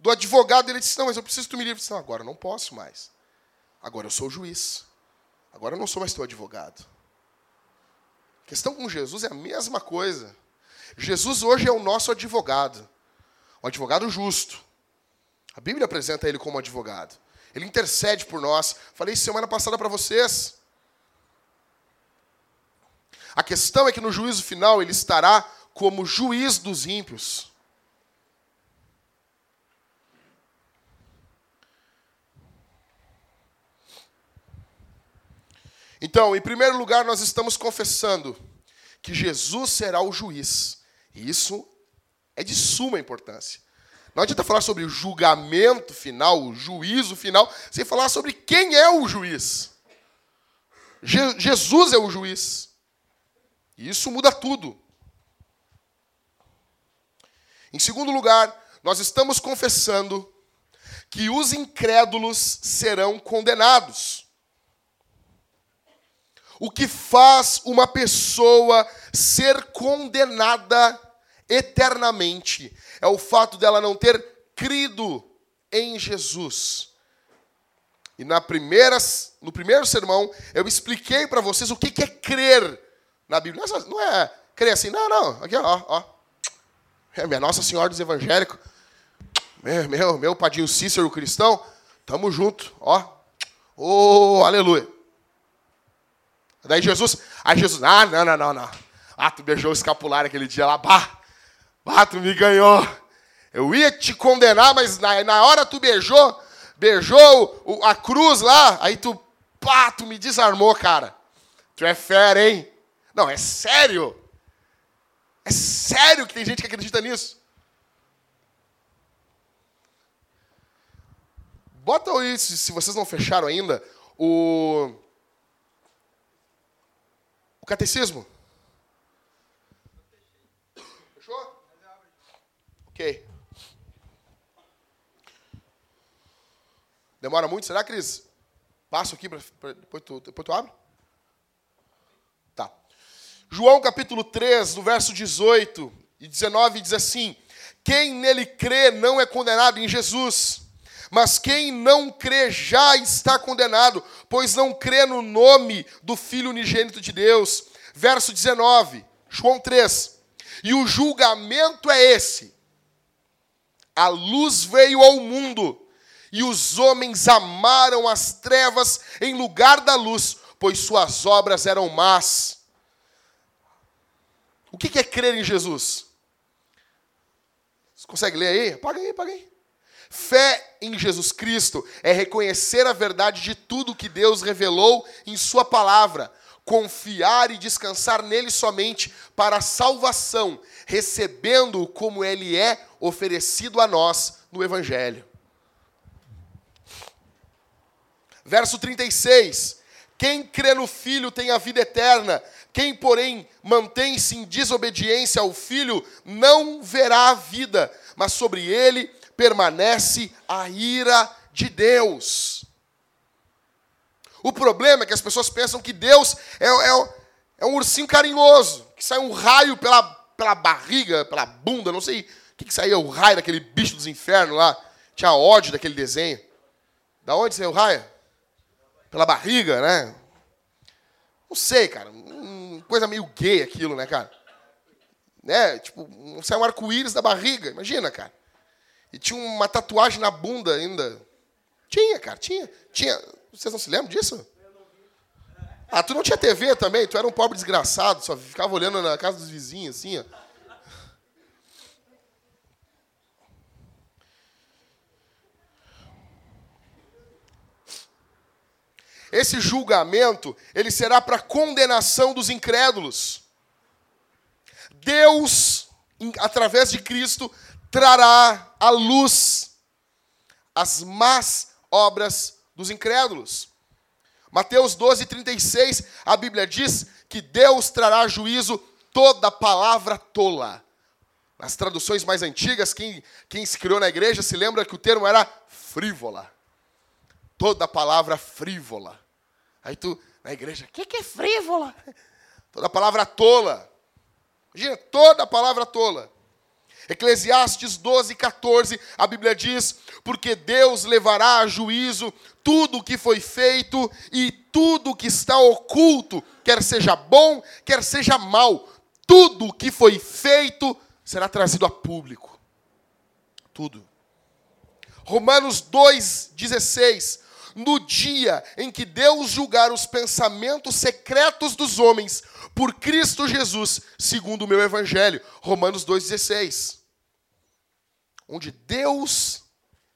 do advogado. Ele disse: Não, mas eu preciso que tu me livre. Disse: Não, agora eu não posso mais. Agora eu sou o juiz. Agora eu não sou mais teu advogado. A questão com Jesus é a mesma coisa. Jesus hoje é o nosso advogado. Um advogado justo. A Bíblia apresenta ele como advogado. Ele intercede por nós. Falei semana passada para vocês. A questão é que no juízo final ele estará como juiz dos ímpios. Então, em primeiro lugar, nós estamos confessando que Jesus será o juiz. E isso é de suma importância. Não adianta falar sobre o julgamento final, o juízo final, sem falar sobre quem é o juiz. Je Jesus é o juiz. E isso muda tudo. Em segundo lugar, nós estamos confessando que os incrédulos serão condenados. O que faz uma pessoa ser condenada eternamente é o fato dela não ter crido em Jesus. E na primeira, no primeiro sermão, eu expliquei para vocês o que é crer na Bíblia. Não é crer assim, não, não. Aqui, ó, ó. É minha Nossa Senhora dos Evangélicos. Meu, meu, meu padinho Cícero cristão. Tamo junto, ó. Oh, aleluia. Daí Jesus, aí Jesus, ah, não, não, não, não. Ah, tu beijou o escapular aquele dia lá, bah. Ah, tu me ganhou. Eu ia te condenar, mas na, na hora tu beijou, beijou o, a cruz lá, aí tu, pá, tu me desarmou, cara. Tu é fera, hein? Não, é sério. É sério que tem gente que acredita nisso. Bota isso, se vocês não fecharam ainda, o, catecismo. Ok. Demora muito? Será, Cris? Passo aqui, pra, pra, depois, tu, depois tu abre? Tá. João capítulo 3, no verso 18 e 19, diz assim: Quem nele crê não é condenado em Jesus, mas quem não crê já está condenado, pois não crê no nome do Filho unigênito de Deus. Verso 19, João 3. E o julgamento é esse a luz veio ao mundo, e os homens amaram as trevas em lugar da luz, pois suas obras eram más. O que é crer em Jesus? Você consegue ler aí? Apaga aí, apaga aí. Fé em Jesus Cristo é reconhecer a verdade de tudo que Deus revelou em Sua palavra, confiar e descansar nele somente para a salvação, recebendo-o como ele é oferecido a nós no Evangelho. Verso 36. Quem crê no Filho tem a vida eterna. Quem, porém, mantém-se em desobediência ao Filho não verá a vida, mas sobre ele permanece a ira de Deus. O problema é que as pessoas pensam que Deus é, é, é um ursinho carinhoso, que sai um raio pela, pela barriga, pela bunda, não sei o que, que saía o raio daquele bicho dos infernos lá. tinha ódio daquele desenho. Da onde saiu raia? Pela barriga, né? Não sei, cara. Hum, coisa meio gay aquilo, né, cara? Né? Tipo, saiu um arco-íris da barriga, imagina, cara. E tinha uma tatuagem na bunda ainda. Tinha, cara, tinha. tinha. Vocês não se lembram disso? Ah, tu não tinha TV também? Tu era um pobre desgraçado, só ficava olhando na casa dos vizinhos, assim, ó. Esse julgamento, ele será para condenação dos incrédulos. Deus, através de Cristo, trará à luz as más obras dos incrédulos. Mateus 12, 36, a Bíblia diz que Deus trará juízo toda palavra tola. Nas traduções mais antigas, quem, quem se criou na igreja se lembra que o termo era frívola. Toda palavra frívola. Aí tu, na igreja, o que, que é frívola? Toda palavra tola. Imagina, toda palavra tola. Eclesiastes 12, 14, a Bíblia diz: Porque Deus levará a juízo tudo o que foi feito e tudo o que está oculto, quer seja bom, quer seja mal, tudo o que foi feito será trazido a público. Tudo. Romanos 2,16. No dia em que Deus julgar os pensamentos secretos dos homens por Cristo Jesus, segundo o meu evangelho. Romanos 2,16. Onde Deus,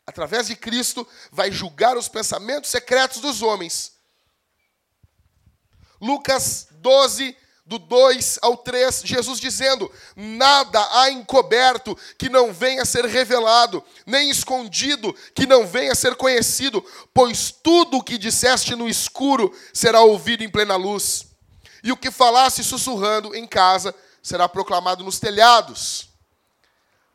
através de Cristo, vai julgar os pensamentos secretos dos homens. Lucas 12, do 2 ao 3, Jesus dizendo: Nada há encoberto que não venha a ser revelado, nem escondido que não venha a ser conhecido, pois tudo o que disseste no escuro será ouvido em plena luz, e o que falasse sussurrando em casa será proclamado nos telhados.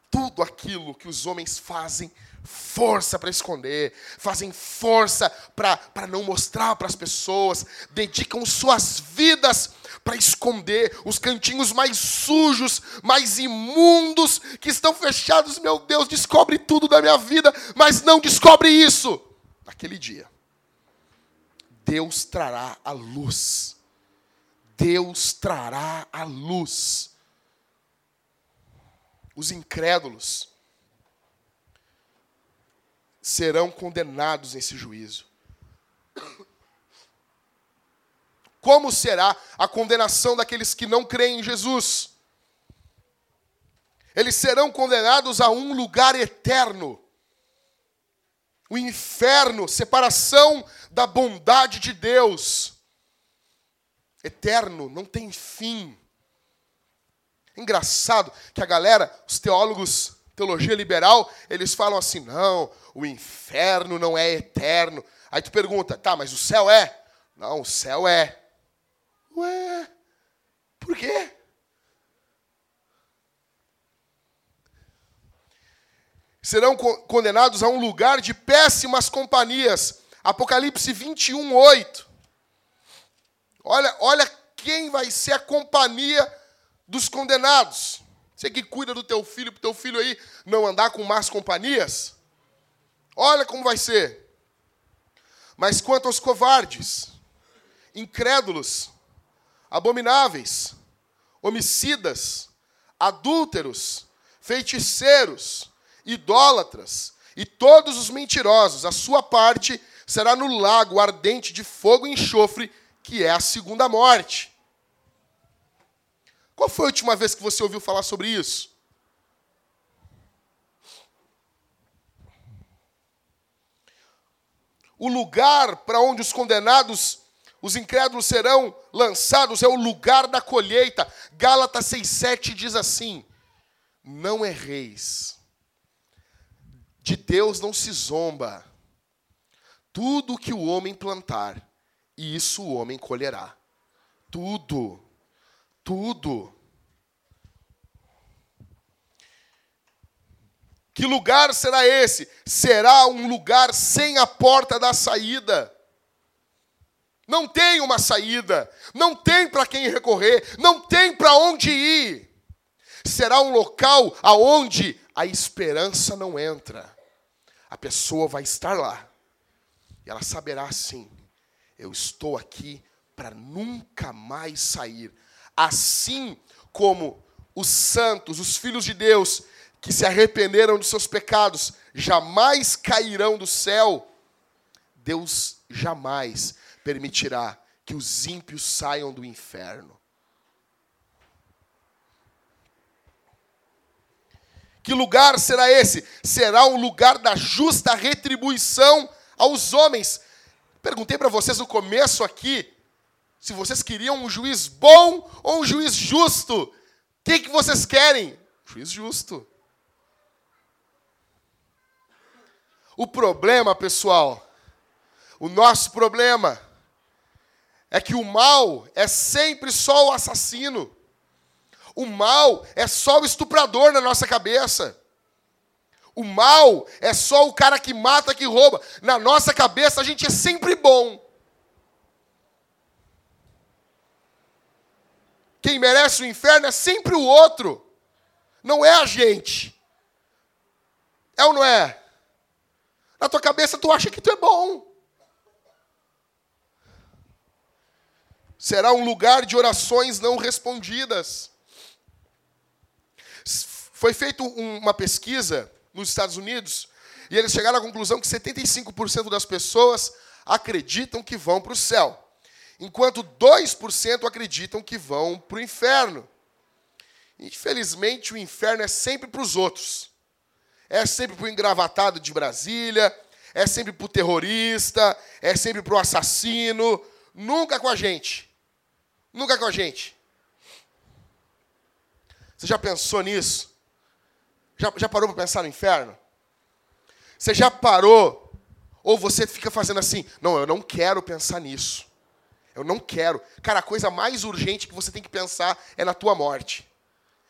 Tudo aquilo que os homens fazem força para esconder, fazem força para não mostrar para as pessoas, dedicam suas vidas para esconder os cantinhos mais sujos, mais imundos, que estão fechados. Meu Deus, descobre tudo da minha vida, mas não descobre isso. Naquele dia, Deus trará a luz. Deus trará a luz. Os incrédulos serão condenados nesse juízo. Como será a condenação daqueles que não creem em Jesus? Eles serão condenados a um lugar eterno. O inferno, separação da bondade de Deus. Eterno, não tem fim. Engraçado que a galera, os teólogos teologia liberal, eles falam assim: não, o inferno não é eterno. Aí tu pergunta, tá, mas o céu é? Não, o céu é. Ué, por quê? Serão condenados a um lugar de péssimas companhias. Apocalipse 21, 8. Olha, olha quem vai ser a companhia dos condenados. Você que cuida do teu filho, para o teu filho aí não andar com más companhias. Olha como vai ser. Mas quanto aos covardes, incrédulos, abomináveis, homicidas, adúlteros, feiticeiros, idólatras e todos os mentirosos, a sua parte será no lago ardente de fogo e enxofre, que é a segunda morte. Qual foi a última vez que você ouviu falar sobre isso? O lugar para onde os condenados, os incrédulos serão lançados é o lugar da colheita. Gálatas 6,7 diz assim: Não erreis, de Deus não se zomba. Tudo que o homem plantar, isso o homem colherá. Tudo tudo. Que lugar será esse? Será um lugar sem a porta da saída. Não tem uma saída, não tem para quem recorrer, não tem para onde ir. Será um local aonde a esperança não entra. a pessoa vai estar lá. E ela saberá assim: eu estou aqui para nunca mais sair. Assim como os santos, os filhos de Deus, que se arrependeram dos seus pecados, jamais cairão do céu, Deus jamais permitirá que os ímpios saiam do inferno. Que lugar será esse? Será um lugar da justa retribuição aos homens. Perguntei para vocês no começo aqui se vocês queriam um juiz bom ou um juiz justo. O que, que vocês querem? Juiz justo. O problema, pessoal, o nosso problema é que o mal é sempre só o assassino. O mal é só o estuprador na nossa cabeça. O mal é só o cara que mata, que rouba. Na nossa cabeça a gente é sempre bom. Quem merece o inferno é sempre o outro. Não é a gente. É ou não é? Na tua cabeça tu acha que tu é bom. Será um lugar de orações não respondidas. Foi feita uma pesquisa nos Estados Unidos e eles chegaram à conclusão que 75% das pessoas acreditam que vão para o céu, enquanto 2% acreditam que vão para o inferno. Infelizmente, o inferno é sempre para os outros. É sempre para o engravatado de Brasília, é sempre para o terrorista, é sempre para o assassino, nunca com a gente. Nunca com a gente. Você já pensou nisso? Já, já parou para pensar no inferno? Você já parou? Ou você fica fazendo assim, não, eu não quero pensar nisso. Eu não quero. Cara, a coisa mais urgente que você tem que pensar é na tua morte.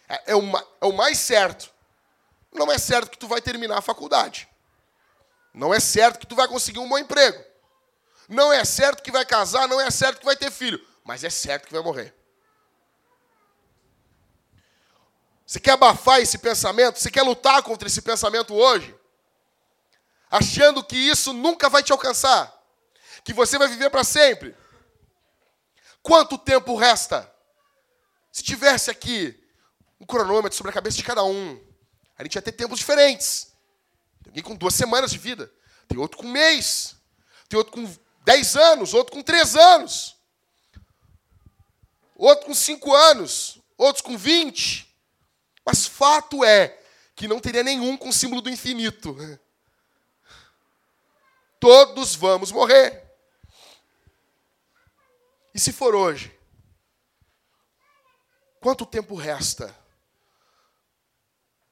É, é, o, é o mais certo. Não é certo que tu vai terminar a faculdade. Não é certo que tu vai conseguir um bom emprego. Não é certo que vai casar, não é certo que vai ter filho. Mas é certo que vai morrer. Você quer abafar esse pensamento? Você quer lutar contra esse pensamento hoje? Achando que isso nunca vai te alcançar? Que você vai viver para sempre? Quanto tempo resta? Se tivesse aqui um cronômetro sobre a cabeça de cada um, a gente ia ter tempos diferentes. Tem alguém com duas semanas de vida, tem outro com um mês, tem outro com dez anos, outro com três anos, outro com cinco anos, outros com vinte. Mas fato é que não teria nenhum com o símbolo do infinito. Todos vamos morrer. E se for hoje? Quanto tempo resta?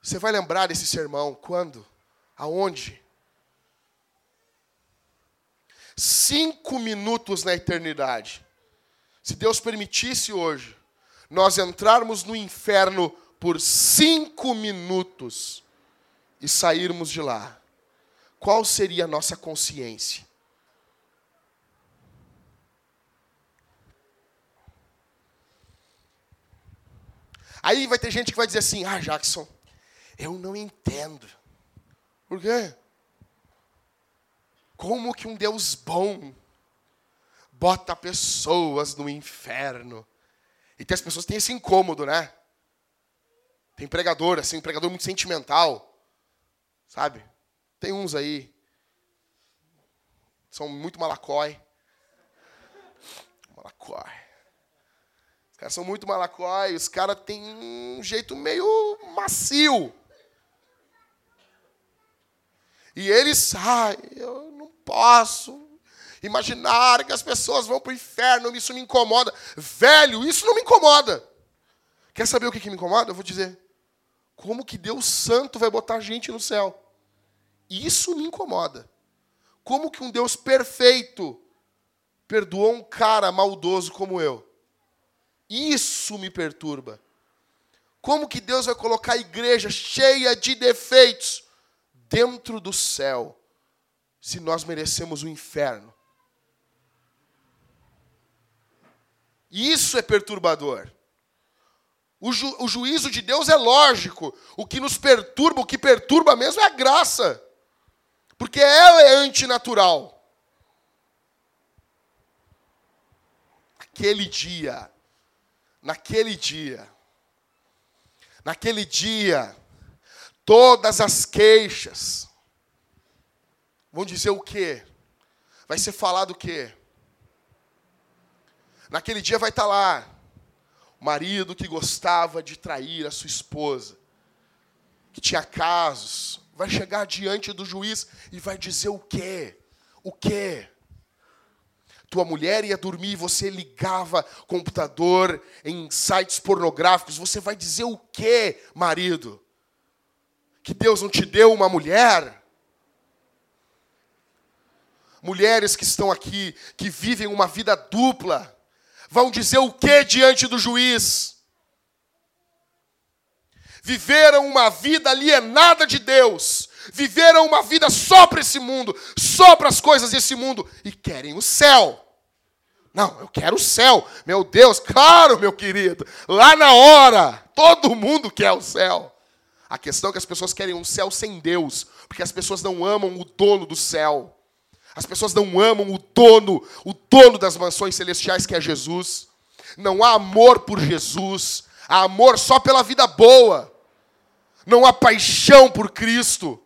Você vai lembrar desse sermão quando? Aonde? Cinco minutos na eternidade. Se Deus permitisse hoje, nós entrarmos no inferno por cinco minutos e sairmos de lá, qual seria a nossa consciência? Aí vai ter gente que vai dizer assim: Ah, Jackson, eu não entendo. Por quê? Como que um Deus bom bota pessoas no inferno? E tem as pessoas têm esse incômodo, né? Tem pregador, assim, pregador muito sentimental. Sabe? Tem uns aí. São muito malacói. Malacói. Caras são muito malacói. Os caras têm um jeito meio macio. E eles, ai, eu não posso imaginar que as pessoas vão para o inferno, isso me incomoda. Velho, isso não me incomoda. Quer saber o que, que me incomoda? Eu vou dizer. Como que Deus Santo vai botar gente no céu? Isso me incomoda. Como que um Deus perfeito perdoou um cara maldoso como eu? Isso me perturba. Como que Deus vai colocar a igreja cheia de defeitos dentro do céu, se nós merecemos o inferno? Isso é perturbador. O, ju, o juízo de Deus é lógico. O que nos perturba, o que perturba mesmo é a graça. Porque ela é antinatural. Aquele dia, naquele dia, naquele dia, todas as queixas vão dizer o quê? Vai ser falado o quê? Naquele dia vai estar lá o marido que gostava de trair a sua esposa, que tinha casos, vai chegar diante do juiz e vai dizer o quê? O quê? Tua mulher ia dormir e você ligava computador em sites pornográficos, você vai dizer o quê, marido? Que Deus não te deu uma mulher? Mulheres que estão aqui, que vivem uma vida dupla, vão dizer o que diante do juiz? Viveram uma vida alienada de Deus, viveram uma vida só para esse mundo, só para as coisas desse mundo e querem o céu. Não, eu quero o céu. Meu Deus, claro, meu querido. Lá na hora, todo mundo quer o céu. A questão é que as pessoas querem um céu sem Deus, porque as pessoas não amam o dono do céu. As pessoas não amam o dono, o dono das mansões celestiais que é Jesus. Não há amor por Jesus, há amor só pela vida boa. Não há paixão por Cristo.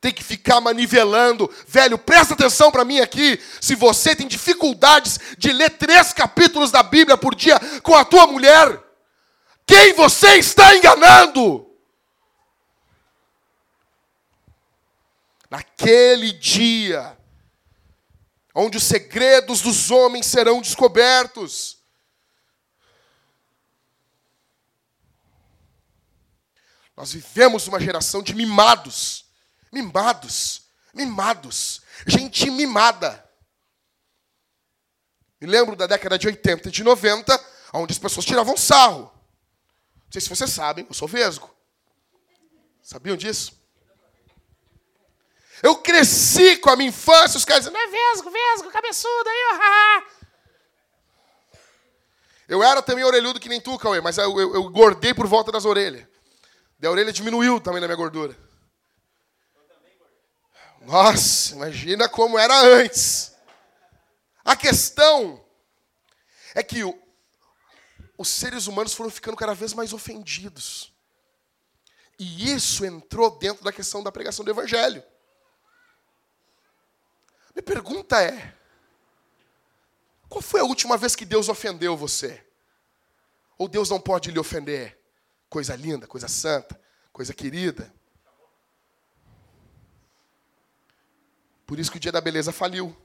Tem que ficar manivelando. Velho, presta atenção para mim aqui. Se você tem dificuldades de ler três capítulos da Bíblia por dia com a tua mulher, quem você está enganando? naquele dia, onde os segredos dos homens serão descobertos. Nós vivemos uma geração de mimados, mimados, mimados, gente mimada. Me lembro da década de 80 e de 90, onde as pessoas tiravam sarro. Não sei se vocês sabem, eu sou vesgo. Sabiam disso? Eu cresci com a minha infância, os caras dizendo, é vesgo, vesgo, cabeçudo, aí, ó. Eu era também orelhudo que nem tu, Cauê, mas eu, eu, eu gordei por volta das orelhas. E a orelha diminuiu também na minha gordura. Nossa, imagina como era antes. A questão é que os seres humanos foram ficando cada vez mais ofendidos. E isso entrou dentro da questão da pregação do Evangelho. Minha pergunta é: qual foi a última vez que Deus ofendeu você? Ou Deus não pode lhe ofender? Coisa linda, coisa santa, coisa querida. Por isso que o dia da beleza faliu.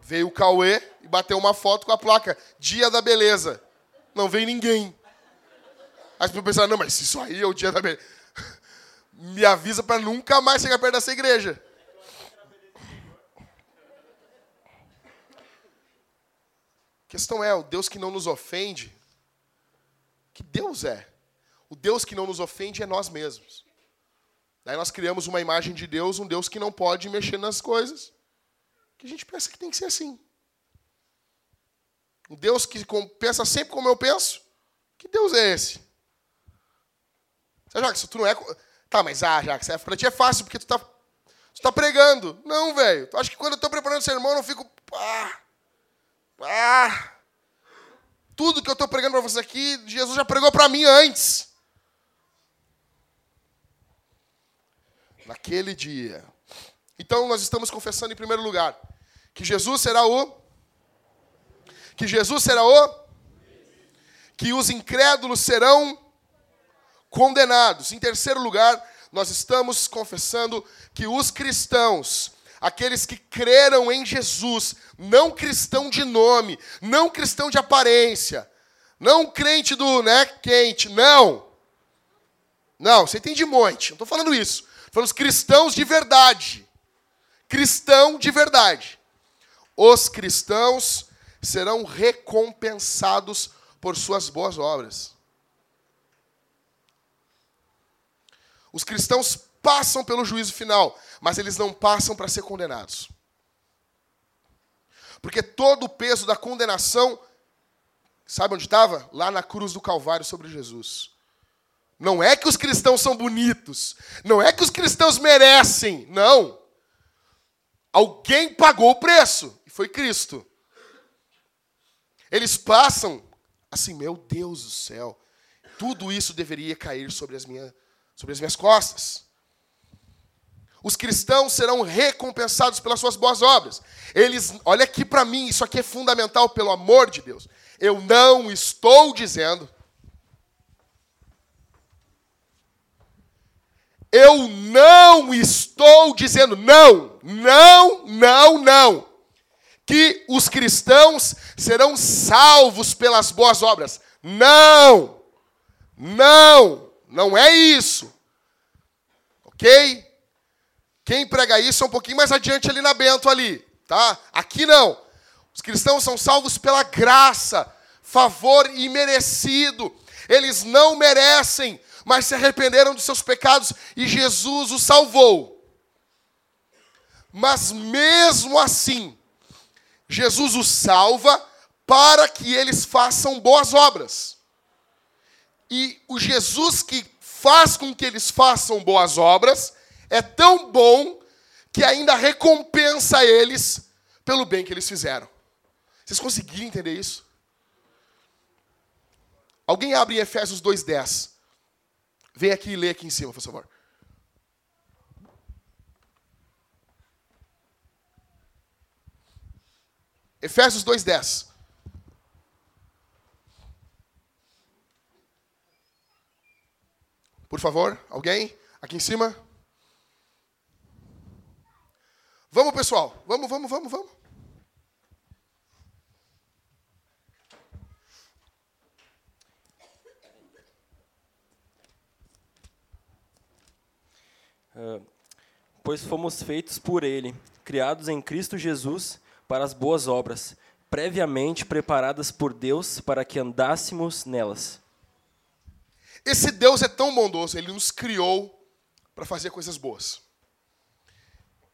Veio o Cauê e bateu uma foto com a placa Dia da Beleza. Não veio ninguém. As pessoas pensaram, não, mas isso aí é o dia da beleza me avisa para nunca mais chegar perto dessa igreja. A questão é, o Deus que não nos ofende, que Deus é? O Deus que não nos ofende é nós mesmos. Daí nós criamos uma imagem de Deus, um Deus que não pode mexer nas coisas, que a gente pensa que tem que ser assim. Um Deus que pensa sempre como eu penso. Que Deus é esse? Que tu não é Tá, mas ah, Jacques, é, pra ti é fácil porque tu tá, tu tá pregando. Não, velho. Tu acha que quando eu tô preparando o sermão eu não fico. Ah, ah, tudo que eu tô pregando para você aqui, Jesus já pregou para mim antes. Naquele dia. Então nós estamos confessando em primeiro lugar que Jesus será o que Jesus será o que os incrédulos serão condenados. Em terceiro lugar, nós estamos confessando que os cristãos, aqueles que creram em Jesus, não cristão de nome, não cristão de aparência, não crente do, né, quente, não. Não, você tem de monte, não estou falando isso. Estou falando os cristãos de verdade. Cristão de verdade. Os cristãos serão recompensados por suas boas obras. Os cristãos passam pelo juízo final, mas eles não passam para ser condenados. Porque todo o peso da condenação, sabe onde estava? Lá na cruz do Calvário sobre Jesus. Não é que os cristãos são bonitos. Não é que os cristãos merecem. Não. Alguém pagou o preço. E foi Cristo. Eles passam assim, meu Deus do céu. Tudo isso deveria cair sobre as, minha, sobre as minhas costas. Os cristãos serão recompensados pelas suas boas obras. Eles, olha aqui para mim, isso aqui é fundamental pelo amor de Deus. Eu não estou dizendo Eu não estou dizendo não, não, não, não. Que os cristãos serão salvos pelas boas obras. Não, não, não é isso. Ok? Quem prega isso é um pouquinho mais adiante ali na Bento ali, tá? Aqui não. Os cristãos são salvos pela graça, favor imerecido. Eles não merecem mas se arrependeram dos seus pecados e Jesus os salvou. Mas mesmo assim, Jesus os salva para que eles façam boas obras. E o Jesus que faz com que eles façam boas obras é tão bom que ainda recompensa eles pelo bem que eles fizeram. Vocês conseguiram entender isso? Alguém abre Efésios 2:10. Vem aqui e lê aqui em cima, por favor. Efésios 2:10. Por favor, alguém? Aqui em cima. Vamos, pessoal. Vamos, vamos, vamos, vamos. Pois fomos feitos por Ele, criados em Cristo Jesus para as boas obras, previamente preparadas por Deus para que andássemos nelas. Esse Deus é tão bondoso, ele nos criou para fazer coisas boas.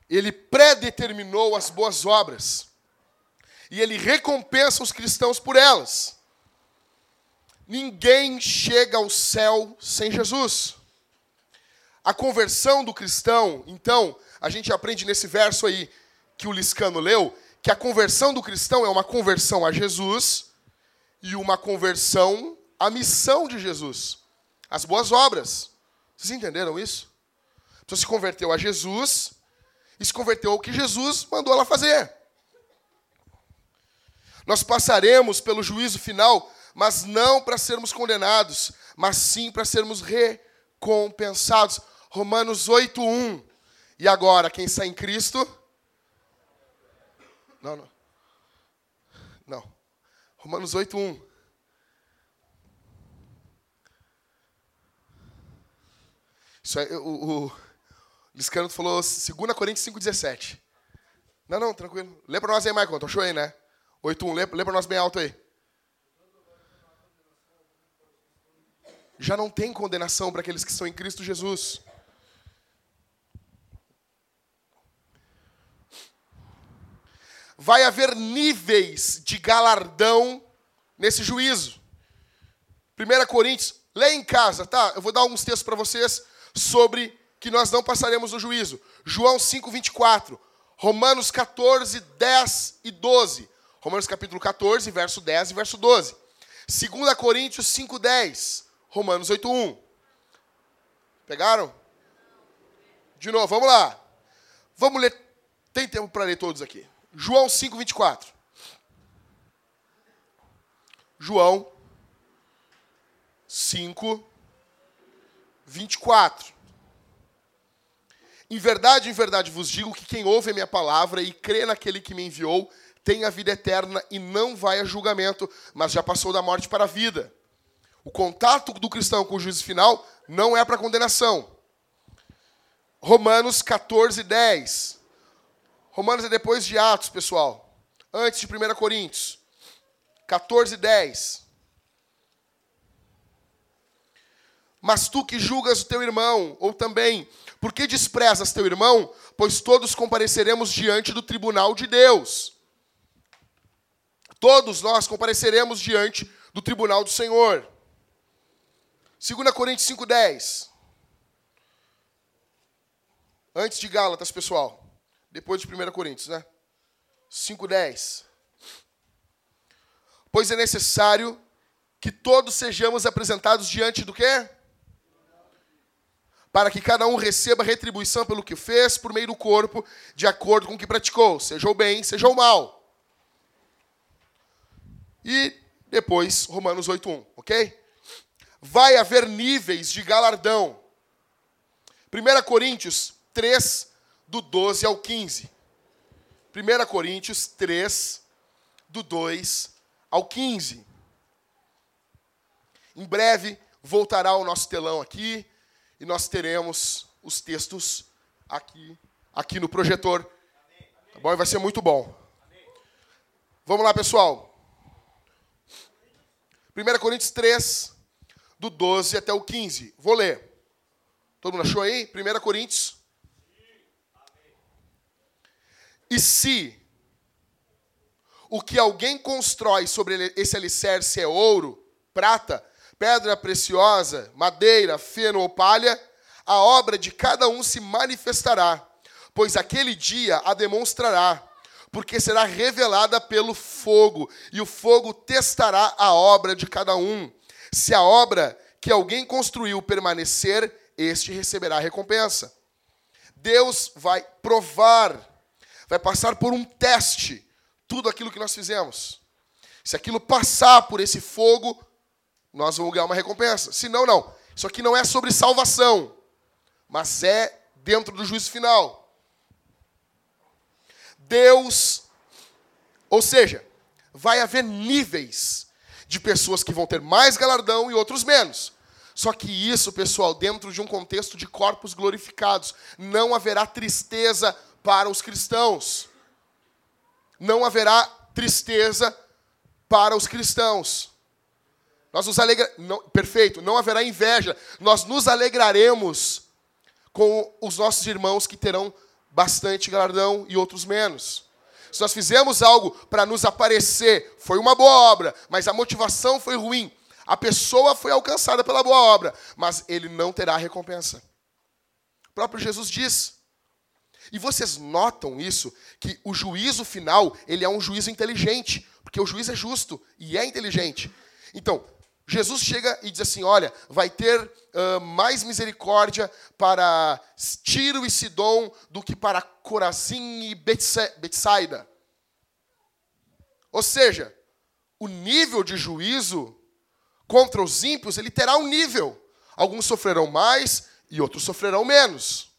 Ele predeterminou as boas obras. E ele recompensa os cristãos por elas. Ninguém chega ao céu sem Jesus. A conversão do cristão, então, a gente aprende nesse verso aí que o Liscano leu, que a conversão do cristão é uma conversão a Jesus e uma conversão à missão de Jesus, as boas obras. Vocês entenderam isso? Então se converteu a Jesus e se converteu ao que Jesus mandou ela fazer. Nós passaremos pelo juízo final, mas não para sermos condenados, mas sim para sermos recompensados. Romanos 8:1. E agora, quem está em Cristo? Não, não. Não. Romanos 8:1. Isso é, o, o Liscano falou 2 Coríntios 5,17. Não, não, tranquilo. Lê para nós aí, Michael. Show aí, né? 8.1. Lê, lê para nós bem alto aí. Já não tem condenação para aqueles que estão em Cristo Jesus. Vai haver níveis de galardão nesse juízo. 1 Coríntios, leia em casa, tá? Eu vou dar alguns textos para vocês sobre que nós não passaremos no juízo. João 5, 24. Romanos 14, 10 e 12. Romanos capítulo 14, verso 10 e verso 12. 2 Coríntios 5, 10. Romanos 8, 1. Pegaram? De novo, vamos lá. Vamos ler. Tem tempo para ler todos aqui. João 5, 24. João 5, 24. Em verdade, em verdade vos digo que quem ouve a minha palavra e crê naquele que me enviou tem a vida eterna e não vai a julgamento, mas já passou da morte para a vida. O contato do cristão com o juízo final não é para condenação. Romanos 14, 10. Romanos é depois de Atos, pessoal. Antes de 1 Coríntios. 14, 10. Mas tu que julgas o teu irmão, ou também, por que desprezas teu irmão? Pois todos compareceremos diante do tribunal de Deus. Todos nós compareceremos diante do tribunal do Senhor. 2 Coríntios 5,10. Antes de Gálatas, pessoal. Depois de 1 Coríntios, né? 5,10. Pois é necessário que todos sejamos apresentados diante do quê? Para que cada um receba retribuição pelo que fez por meio do corpo, de acordo com o que praticou, seja o bem, seja o mal. E depois, Romanos 8,1, ok? Vai haver níveis de galardão. 1 Coríntios 3, do 12 ao 15. 1 Coríntios 3, do 2 ao 15. Em breve voltará o nosso telão aqui e nós teremos os textos aqui, aqui no projetor. Tá bom? E vai ser muito bom. Vamos lá, pessoal. 1 Coríntios 3, do 12 até o 15. Vou ler. Todo mundo achou aí? 1 Coríntios. E se o que alguém constrói sobre esse alicerce é ouro, prata, pedra preciosa, madeira, feno ou palha, a obra de cada um se manifestará, pois aquele dia a demonstrará, porque será revelada pelo fogo, e o fogo testará a obra de cada um. Se a obra que alguém construiu permanecer, este receberá recompensa. Deus vai provar, vai passar por um teste tudo aquilo que nós fizemos. Se aquilo passar por esse fogo, nós vamos ganhar uma recompensa. Se não, não. Isso aqui não é sobre salvação, mas é dentro do juízo final. Deus, ou seja, vai haver níveis de pessoas que vão ter mais galardão e outros menos. Só que isso, pessoal, dentro de um contexto de corpos glorificados, não haverá tristeza para os cristãos. Não haverá tristeza para os cristãos. Nós nos alegra... não, perfeito, não haverá inveja. Nós nos alegraremos com os nossos irmãos que terão bastante galardão e outros menos. Se nós fizemos algo para nos aparecer, foi uma boa obra, mas a motivação foi ruim. A pessoa foi alcançada pela boa obra, mas ele não terá recompensa. O próprio Jesus diz. E vocês notam isso, que o juízo final, ele é um juízo inteligente, porque o juiz é justo e é inteligente. Então, Jesus chega e diz assim: olha, vai ter uh, mais misericórdia para Tiro e Sidom do que para Corazim e Betsaida. Ou seja, o nível de juízo contra os ímpios, ele terá um nível. Alguns sofrerão mais e outros sofrerão menos.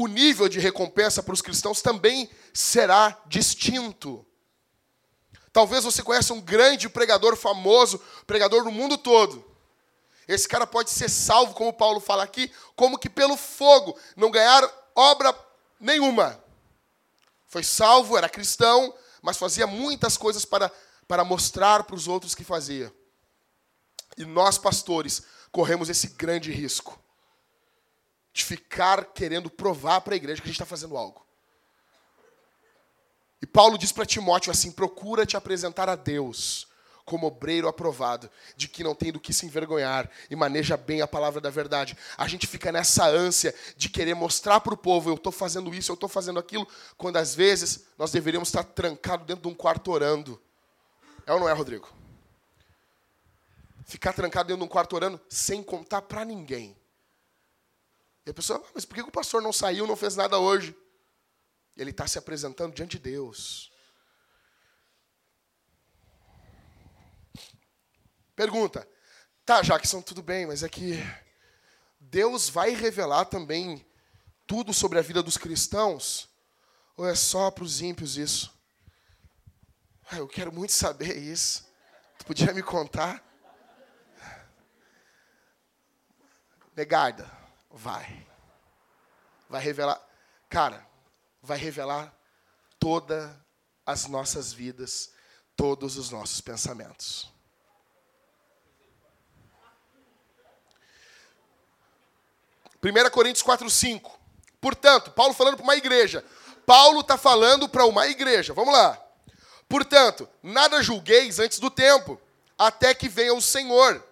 O nível de recompensa para os cristãos também será distinto. Talvez você conheça um grande pregador famoso, pregador no mundo todo. Esse cara pode ser salvo, como Paulo fala aqui, como que pelo fogo, não ganhar obra nenhuma. Foi salvo, era cristão, mas fazia muitas coisas para, para mostrar para os outros que fazia. E nós, pastores, corremos esse grande risco de ficar querendo provar para a igreja que a gente está fazendo algo. E Paulo diz para Timóteo assim: procura te apresentar a Deus como obreiro aprovado, de que não tem do que se envergonhar e maneja bem a palavra da verdade. A gente fica nessa ânsia de querer mostrar para o povo: eu estou fazendo isso, eu estou fazendo aquilo, quando às vezes nós deveríamos estar trancados dentro de um quarto orando. É ou não é, Rodrigo? Ficar trancado dentro de um quarto orando sem contar para ninguém. E a pessoa, ah, mas por que o pastor não saiu, não fez nada hoje? Ele está se apresentando diante de Deus. Pergunta. Tá, Jackson, tudo bem, mas é que Deus vai revelar também tudo sobre a vida dos cristãos? Ou é só para os ímpios isso? Eu quero muito saber isso. Tu podia me contar? Negada, vai. Vai revelar. Cara, vai revelar todas as nossas vidas, todos os nossos pensamentos. Primeira Coríntios 4, 5. Portanto, Paulo falando para uma igreja. Paulo está falando para uma igreja. Vamos lá. Portanto, nada julgueis antes do tempo, até que venha o Senhor.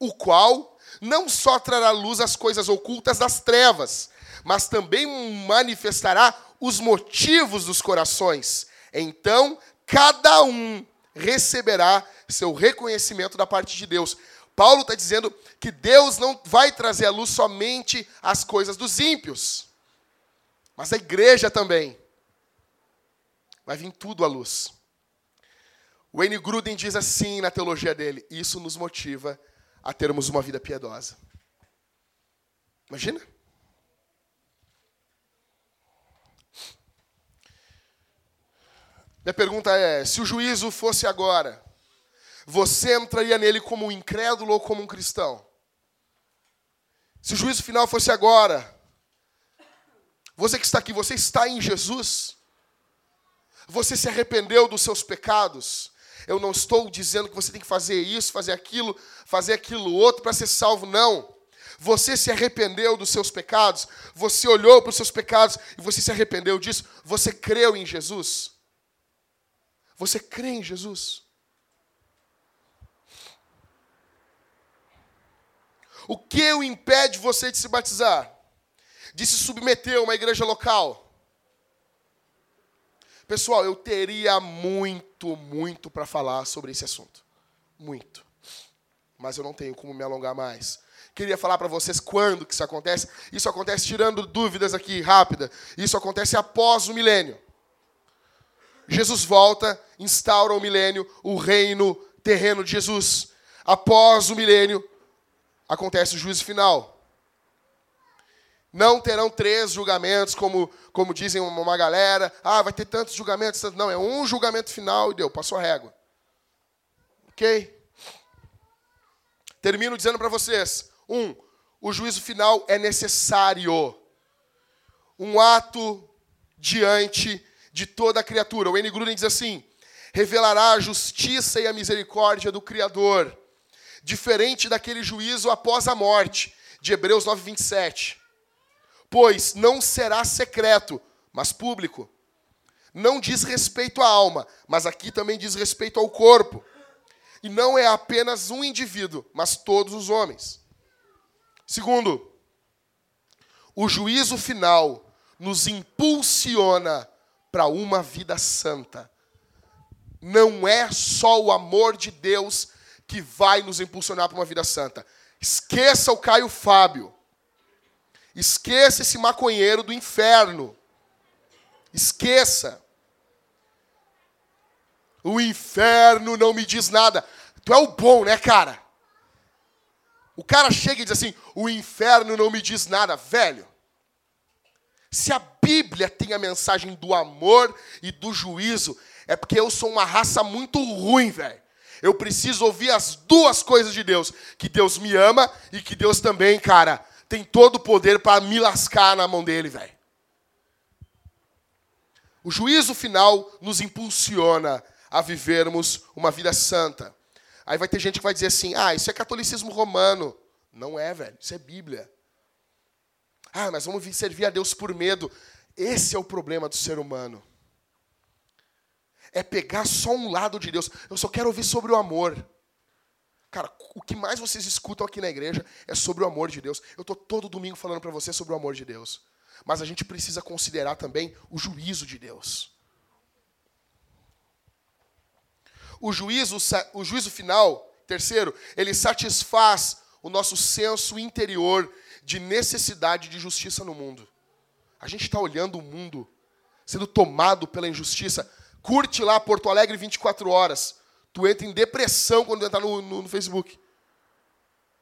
o qual não só trará luz às coisas ocultas das trevas, mas também manifestará os motivos dos corações. Então, cada um receberá seu reconhecimento da parte de Deus. Paulo está dizendo que Deus não vai trazer à luz somente as coisas dos ímpios, mas a igreja também. Vai vir tudo à luz. Wayne Gruden diz assim na teologia dele: isso nos motiva a termos uma vida piedosa. Imagina? Minha pergunta é: se o juízo fosse agora, você entraria nele como um incrédulo ou como um cristão? Se o juízo final fosse agora, você que está aqui, você está em Jesus? Você se arrependeu dos seus pecados? Eu não estou dizendo que você tem que fazer isso, fazer aquilo, fazer aquilo outro para ser salvo, não. Você se arrependeu dos seus pecados, você olhou para os seus pecados e você se arrependeu disso, você creu em Jesus. Você crê em Jesus? O que o impede você de se batizar? De se submeter a uma igreja local? Pessoal, eu teria muito, muito para falar sobre esse assunto. Muito. Mas eu não tenho como me alongar mais. Queria falar para vocês quando que isso acontece. Isso acontece tirando dúvidas aqui rápida. Isso acontece após o milênio. Jesus volta, instaura o milênio, o reino terreno de Jesus. Após o milênio, acontece o juízo final. Não terão três julgamentos, como, como dizem uma galera. Ah, vai ter tantos julgamentos. Não, é um julgamento final e deu, passou a régua. Ok? Termino dizendo para vocês: um, o juízo final é necessário. Um ato diante de toda a criatura. O N. Gruden diz assim: revelará a justiça e a misericórdia do Criador, diferente daquele juízo após a morte, de Hebreus 9, 27 pois não será secreto, mas público. Não diz respeito à alma, mas aqui também diz respeito ao corpo. E não é apenas um indivíduo, mas todos os homens. Segundo, o juízo final nos impulsiona para uma vida santa. Não é só o amor de Deus que vai nos impulsionar para uma vida santa. Esqueça o Caio Fábio. Esqueça esse maconheiro do inferno. Esqueça. O inferno não me diz nada. Tu é o bom, né, cara? O cara chega e diz assim: o inferno não me diz nada, velho. Se a Bíblia tem a mensagem do amor e do juízo, é porque eu sou uma raça muito ruim, velho. Eu preciso ouvir as duas coisas de Deus: que Deus me ama e que Deus também, cara, tem todo o poder para me lascar na mão dele, velho. O juízo final nos impulsiona a vivermos uma vida santa. Aí vai ter gente que vai dizer assim: ah, isso é catolicismo romano. Não é, velho, isso é Bíblia. Ah, mas vamos servir a Deus por medo. Esse é o problema do ser humano. É pegar só um lado de Deus. Eu só quero ouvir sobre o amor. Cara, o que mais vocês escutam aqui na igreja é sobre o amor de Deus. Eu estou todo domingo falando para vocês sobre o amor de Deus. Mas a gente precisa considerar também o juízo de Deus. O juízo, o juízo final, terceiro, ele satisfaz o nosso senso interior de necessidade de justiça no mundo. A gente está olhando o mundo sendo tomado pela injustiça. Curte lá Porto Alegre 24 horas. Tu entra em depressão quando entra no, no, no Facebook.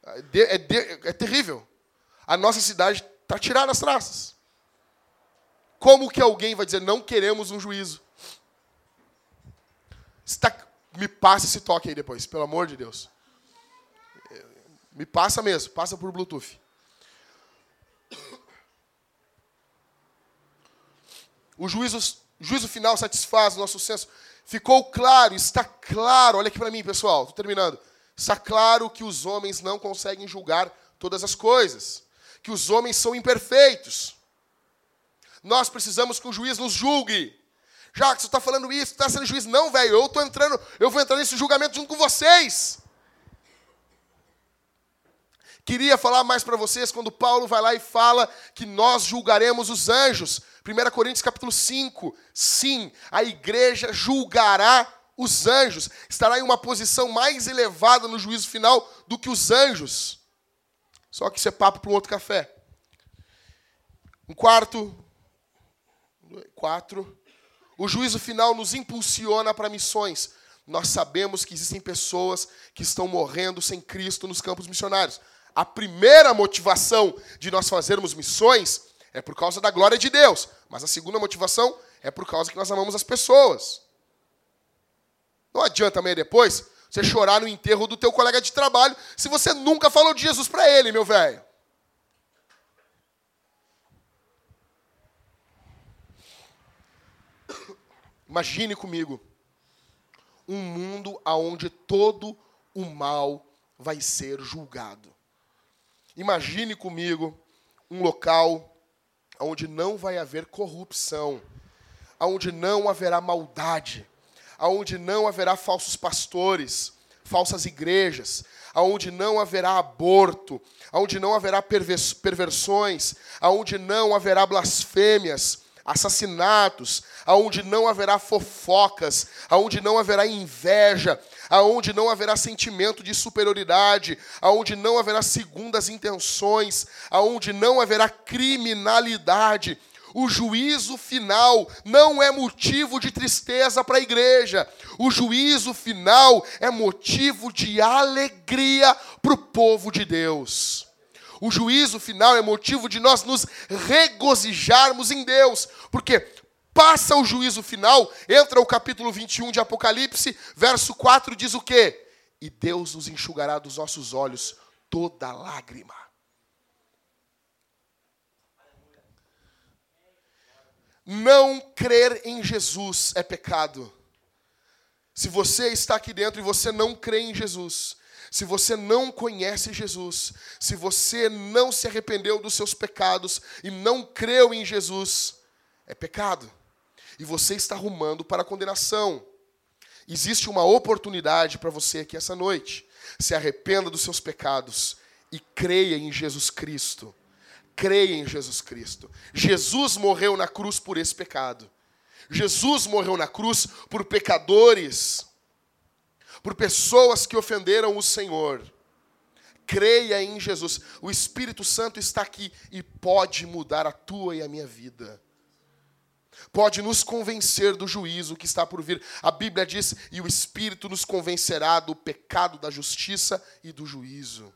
É, de, é, de, é, terrível. A nossa cidade está tirada as traças. Como que alguém vai dizer, não queremos um juízo? Está, me passa esse toque aí depois, pelo amor de Deus. Me passa mesmo, passa por Bluetooth. O juízo, juízo final satisfaz o nosso senso Ficou claro, está claro, olha aqui para mim, pessoal, estou terminando. Está claro que os homens não conseguem julgar todas as coisas, que os homens são imperfeitos. Nós precisamos que o juiz nos julgue. Já que você está falando isso, está sendo juiz. Não, velho, eu estou entrando, eu vou entrar nesse julgamento junto com vocês. Queria falar mais para vocês quando Paulo vai lá e fala que nós julgaremos os anjos. 1 Coríntios capítulo 5. Sim, a igreja julgará os anjos. Estará em uma posição mais elevada no juízo final do que os anjos. Só que isso é papo para um outro café. Um quarto, quatro. O juízo final nos impulsiona para missões. Nós sabemos que existem pessoas que estão morrendo sem Cristo nos campos missionários. A primeira motivação de nós fazermos missões é por causa da glória de Deus. Mas a segunda motivação é por causa que nós amamos as pessoas. Não adianta amanhã depois você chorar no enterro do teu colega de trabalho se você nunca falou de Jesus para ele, meu velho. Imagine comigo um mundo aonde todo o mal vai ser julgado. Imagine comigo um local onde não vai haver corrupção, onde não haverá maldade, onde não haverá falsos pastores, falsas igrejas, aonde não haverá aborto, aonde não haverá perversões, aonde não haverá blasfêmias, assassinatos, aonde não haverá fofocas, aonde não haverá inveja, aonde não haverá sentimento de superioridade, aonde não haverá segundas intenções, aonde não haverá criminalidade. O juízo final não é motivo de tristeza para a igreja. O juízo final é motivo de alegria para o povo de Deus. O juízo final é motivo de nós nos regozijarmos em Deus, porque passa o juízo final, entra o capítulo 21 de Apocalipse, verso 4 diz o quê? E Deus nos enxugará dos nossos olhos toda lágrima. Não crer em Jesus é pecado. Se você está aqui dentro e você não crê em Jesus, se você não conhece Jesus, se você não se arrependeu dos seus pecados e não creu em Jesus, é pecado. E você está arrumando para a condenação. Existe uma oportunidade para você aqui essa noite. Se arrependa dos seus pecados e creia em Jesus Cristo. Creia em Jesus Cristo. Jesus morreu na cruz por esse pecado. Jesus morreu na cruz por pecadores por pessoas que ofenderam o Senhor. Creia em Jesus. O Espírito Santo está aqui e pode mudar a tua e a minha vida. Pode nos convencer do juízo que está por vir. A Bíblia diz: e o Espírito nos convencerá do pecado, da justiça e do juízo.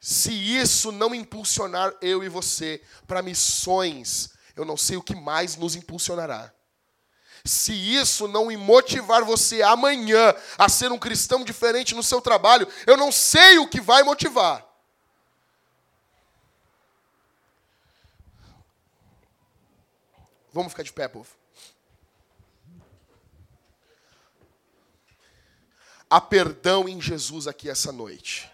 Se isso não impulsionar eu e você para missões, eu não sei o que mais nos impulsionará. Se isso não motivar você amanhã a ser um cristão diferente no seu trabalho, eu não sei o que vai motivar. Vamos ficar de pé, povo. Há perdão em Jesus aqui essa noite.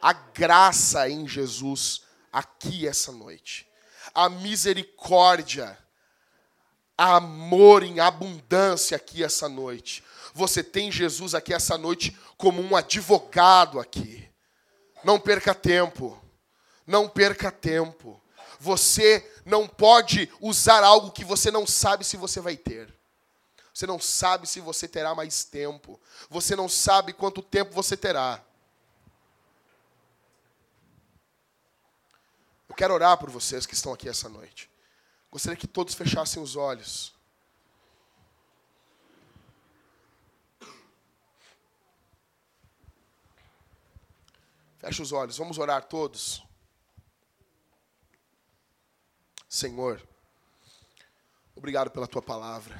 A graça em Jesus aqui essa noite. A misericórdia amor em abundância aqui essa noite. Você tem Jesus aqui essa noite como um advogado aqui. Não perca tempo. Não perca tempo. Você não pode usar algo que você não sabe se você vai ter. Você não sabe se você terá mais tempo. Você não sabe quanto tempo você terá. Eu quero orar por vocês que estão aqui essa noite. Gostaria que todos fechassem os olhos. Feche os olhos, vamos orar todos. Senhor, obrigado pela tua palavra.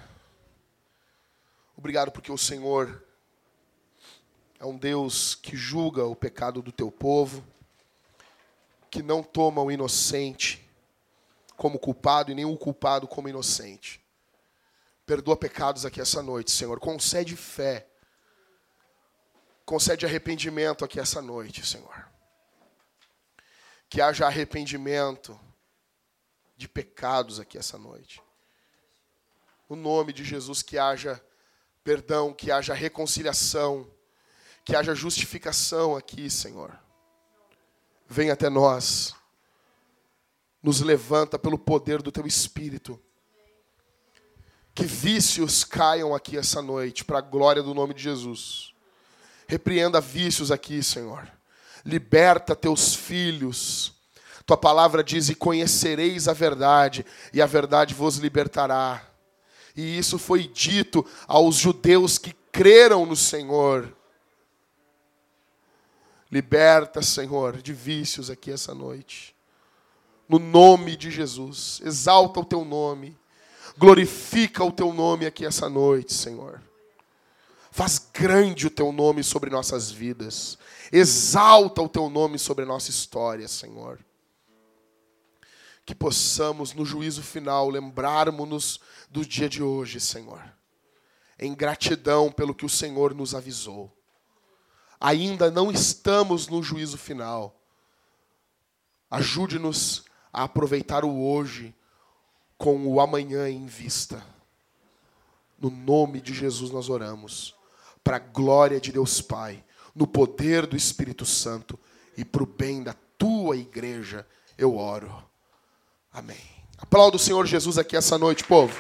Obrigado porque o Senhor é um Deus que julga o pecado do teu povo, que não toma o inocente como culpado e nem o culpado como inocente. Perdoa pecados aqui essa noite, Senhor. Concede fé. Concede arrependimento aqui essa noite, Senhor. Que haja arrependimento de pecados aqui essa noite. No nome de Jesus, que haja perdão, que haja reconciliação, Que haja justificação aqui, Senhor. Vem até nós. Nos levanta pelo poder do teu espírito. Que vícios caiam aqui essa noite, para a glória do nome de Jesus. Repreenda vícios aqui, Senhor. Liberta teus filhos. Tua palavra diz: E conhecereis a verdade, e a verdade vos libertará. E isso foi dito aos judeus que creram no Senhor. Liberta, Senhor, de vícios aqui essa noite. No nome de Jesus. Exalta o teu nome. Glorifica o teu nome aqui essa noite, Senhor. Faz grande o teu nome sobre nossas vidas. Exalta o teu nome sobre nossa história, Senhor. Que possamos, no juízo final, lembrarmos-nos do dia de hoje, Senhor. Em gratidão pelo que o Senhor nos avisou ainda não estamos no juízo final. Ajude-nos a aproveitar o hoje com o amanhã em vista. No nome de Jesus nós oramos, para a glória de Deus Pai, no poder do Espírito Santo e para o bem da tua igreja, eu oro. Amém. Aplauda o Senhor Jesus aqui essa noite, povo.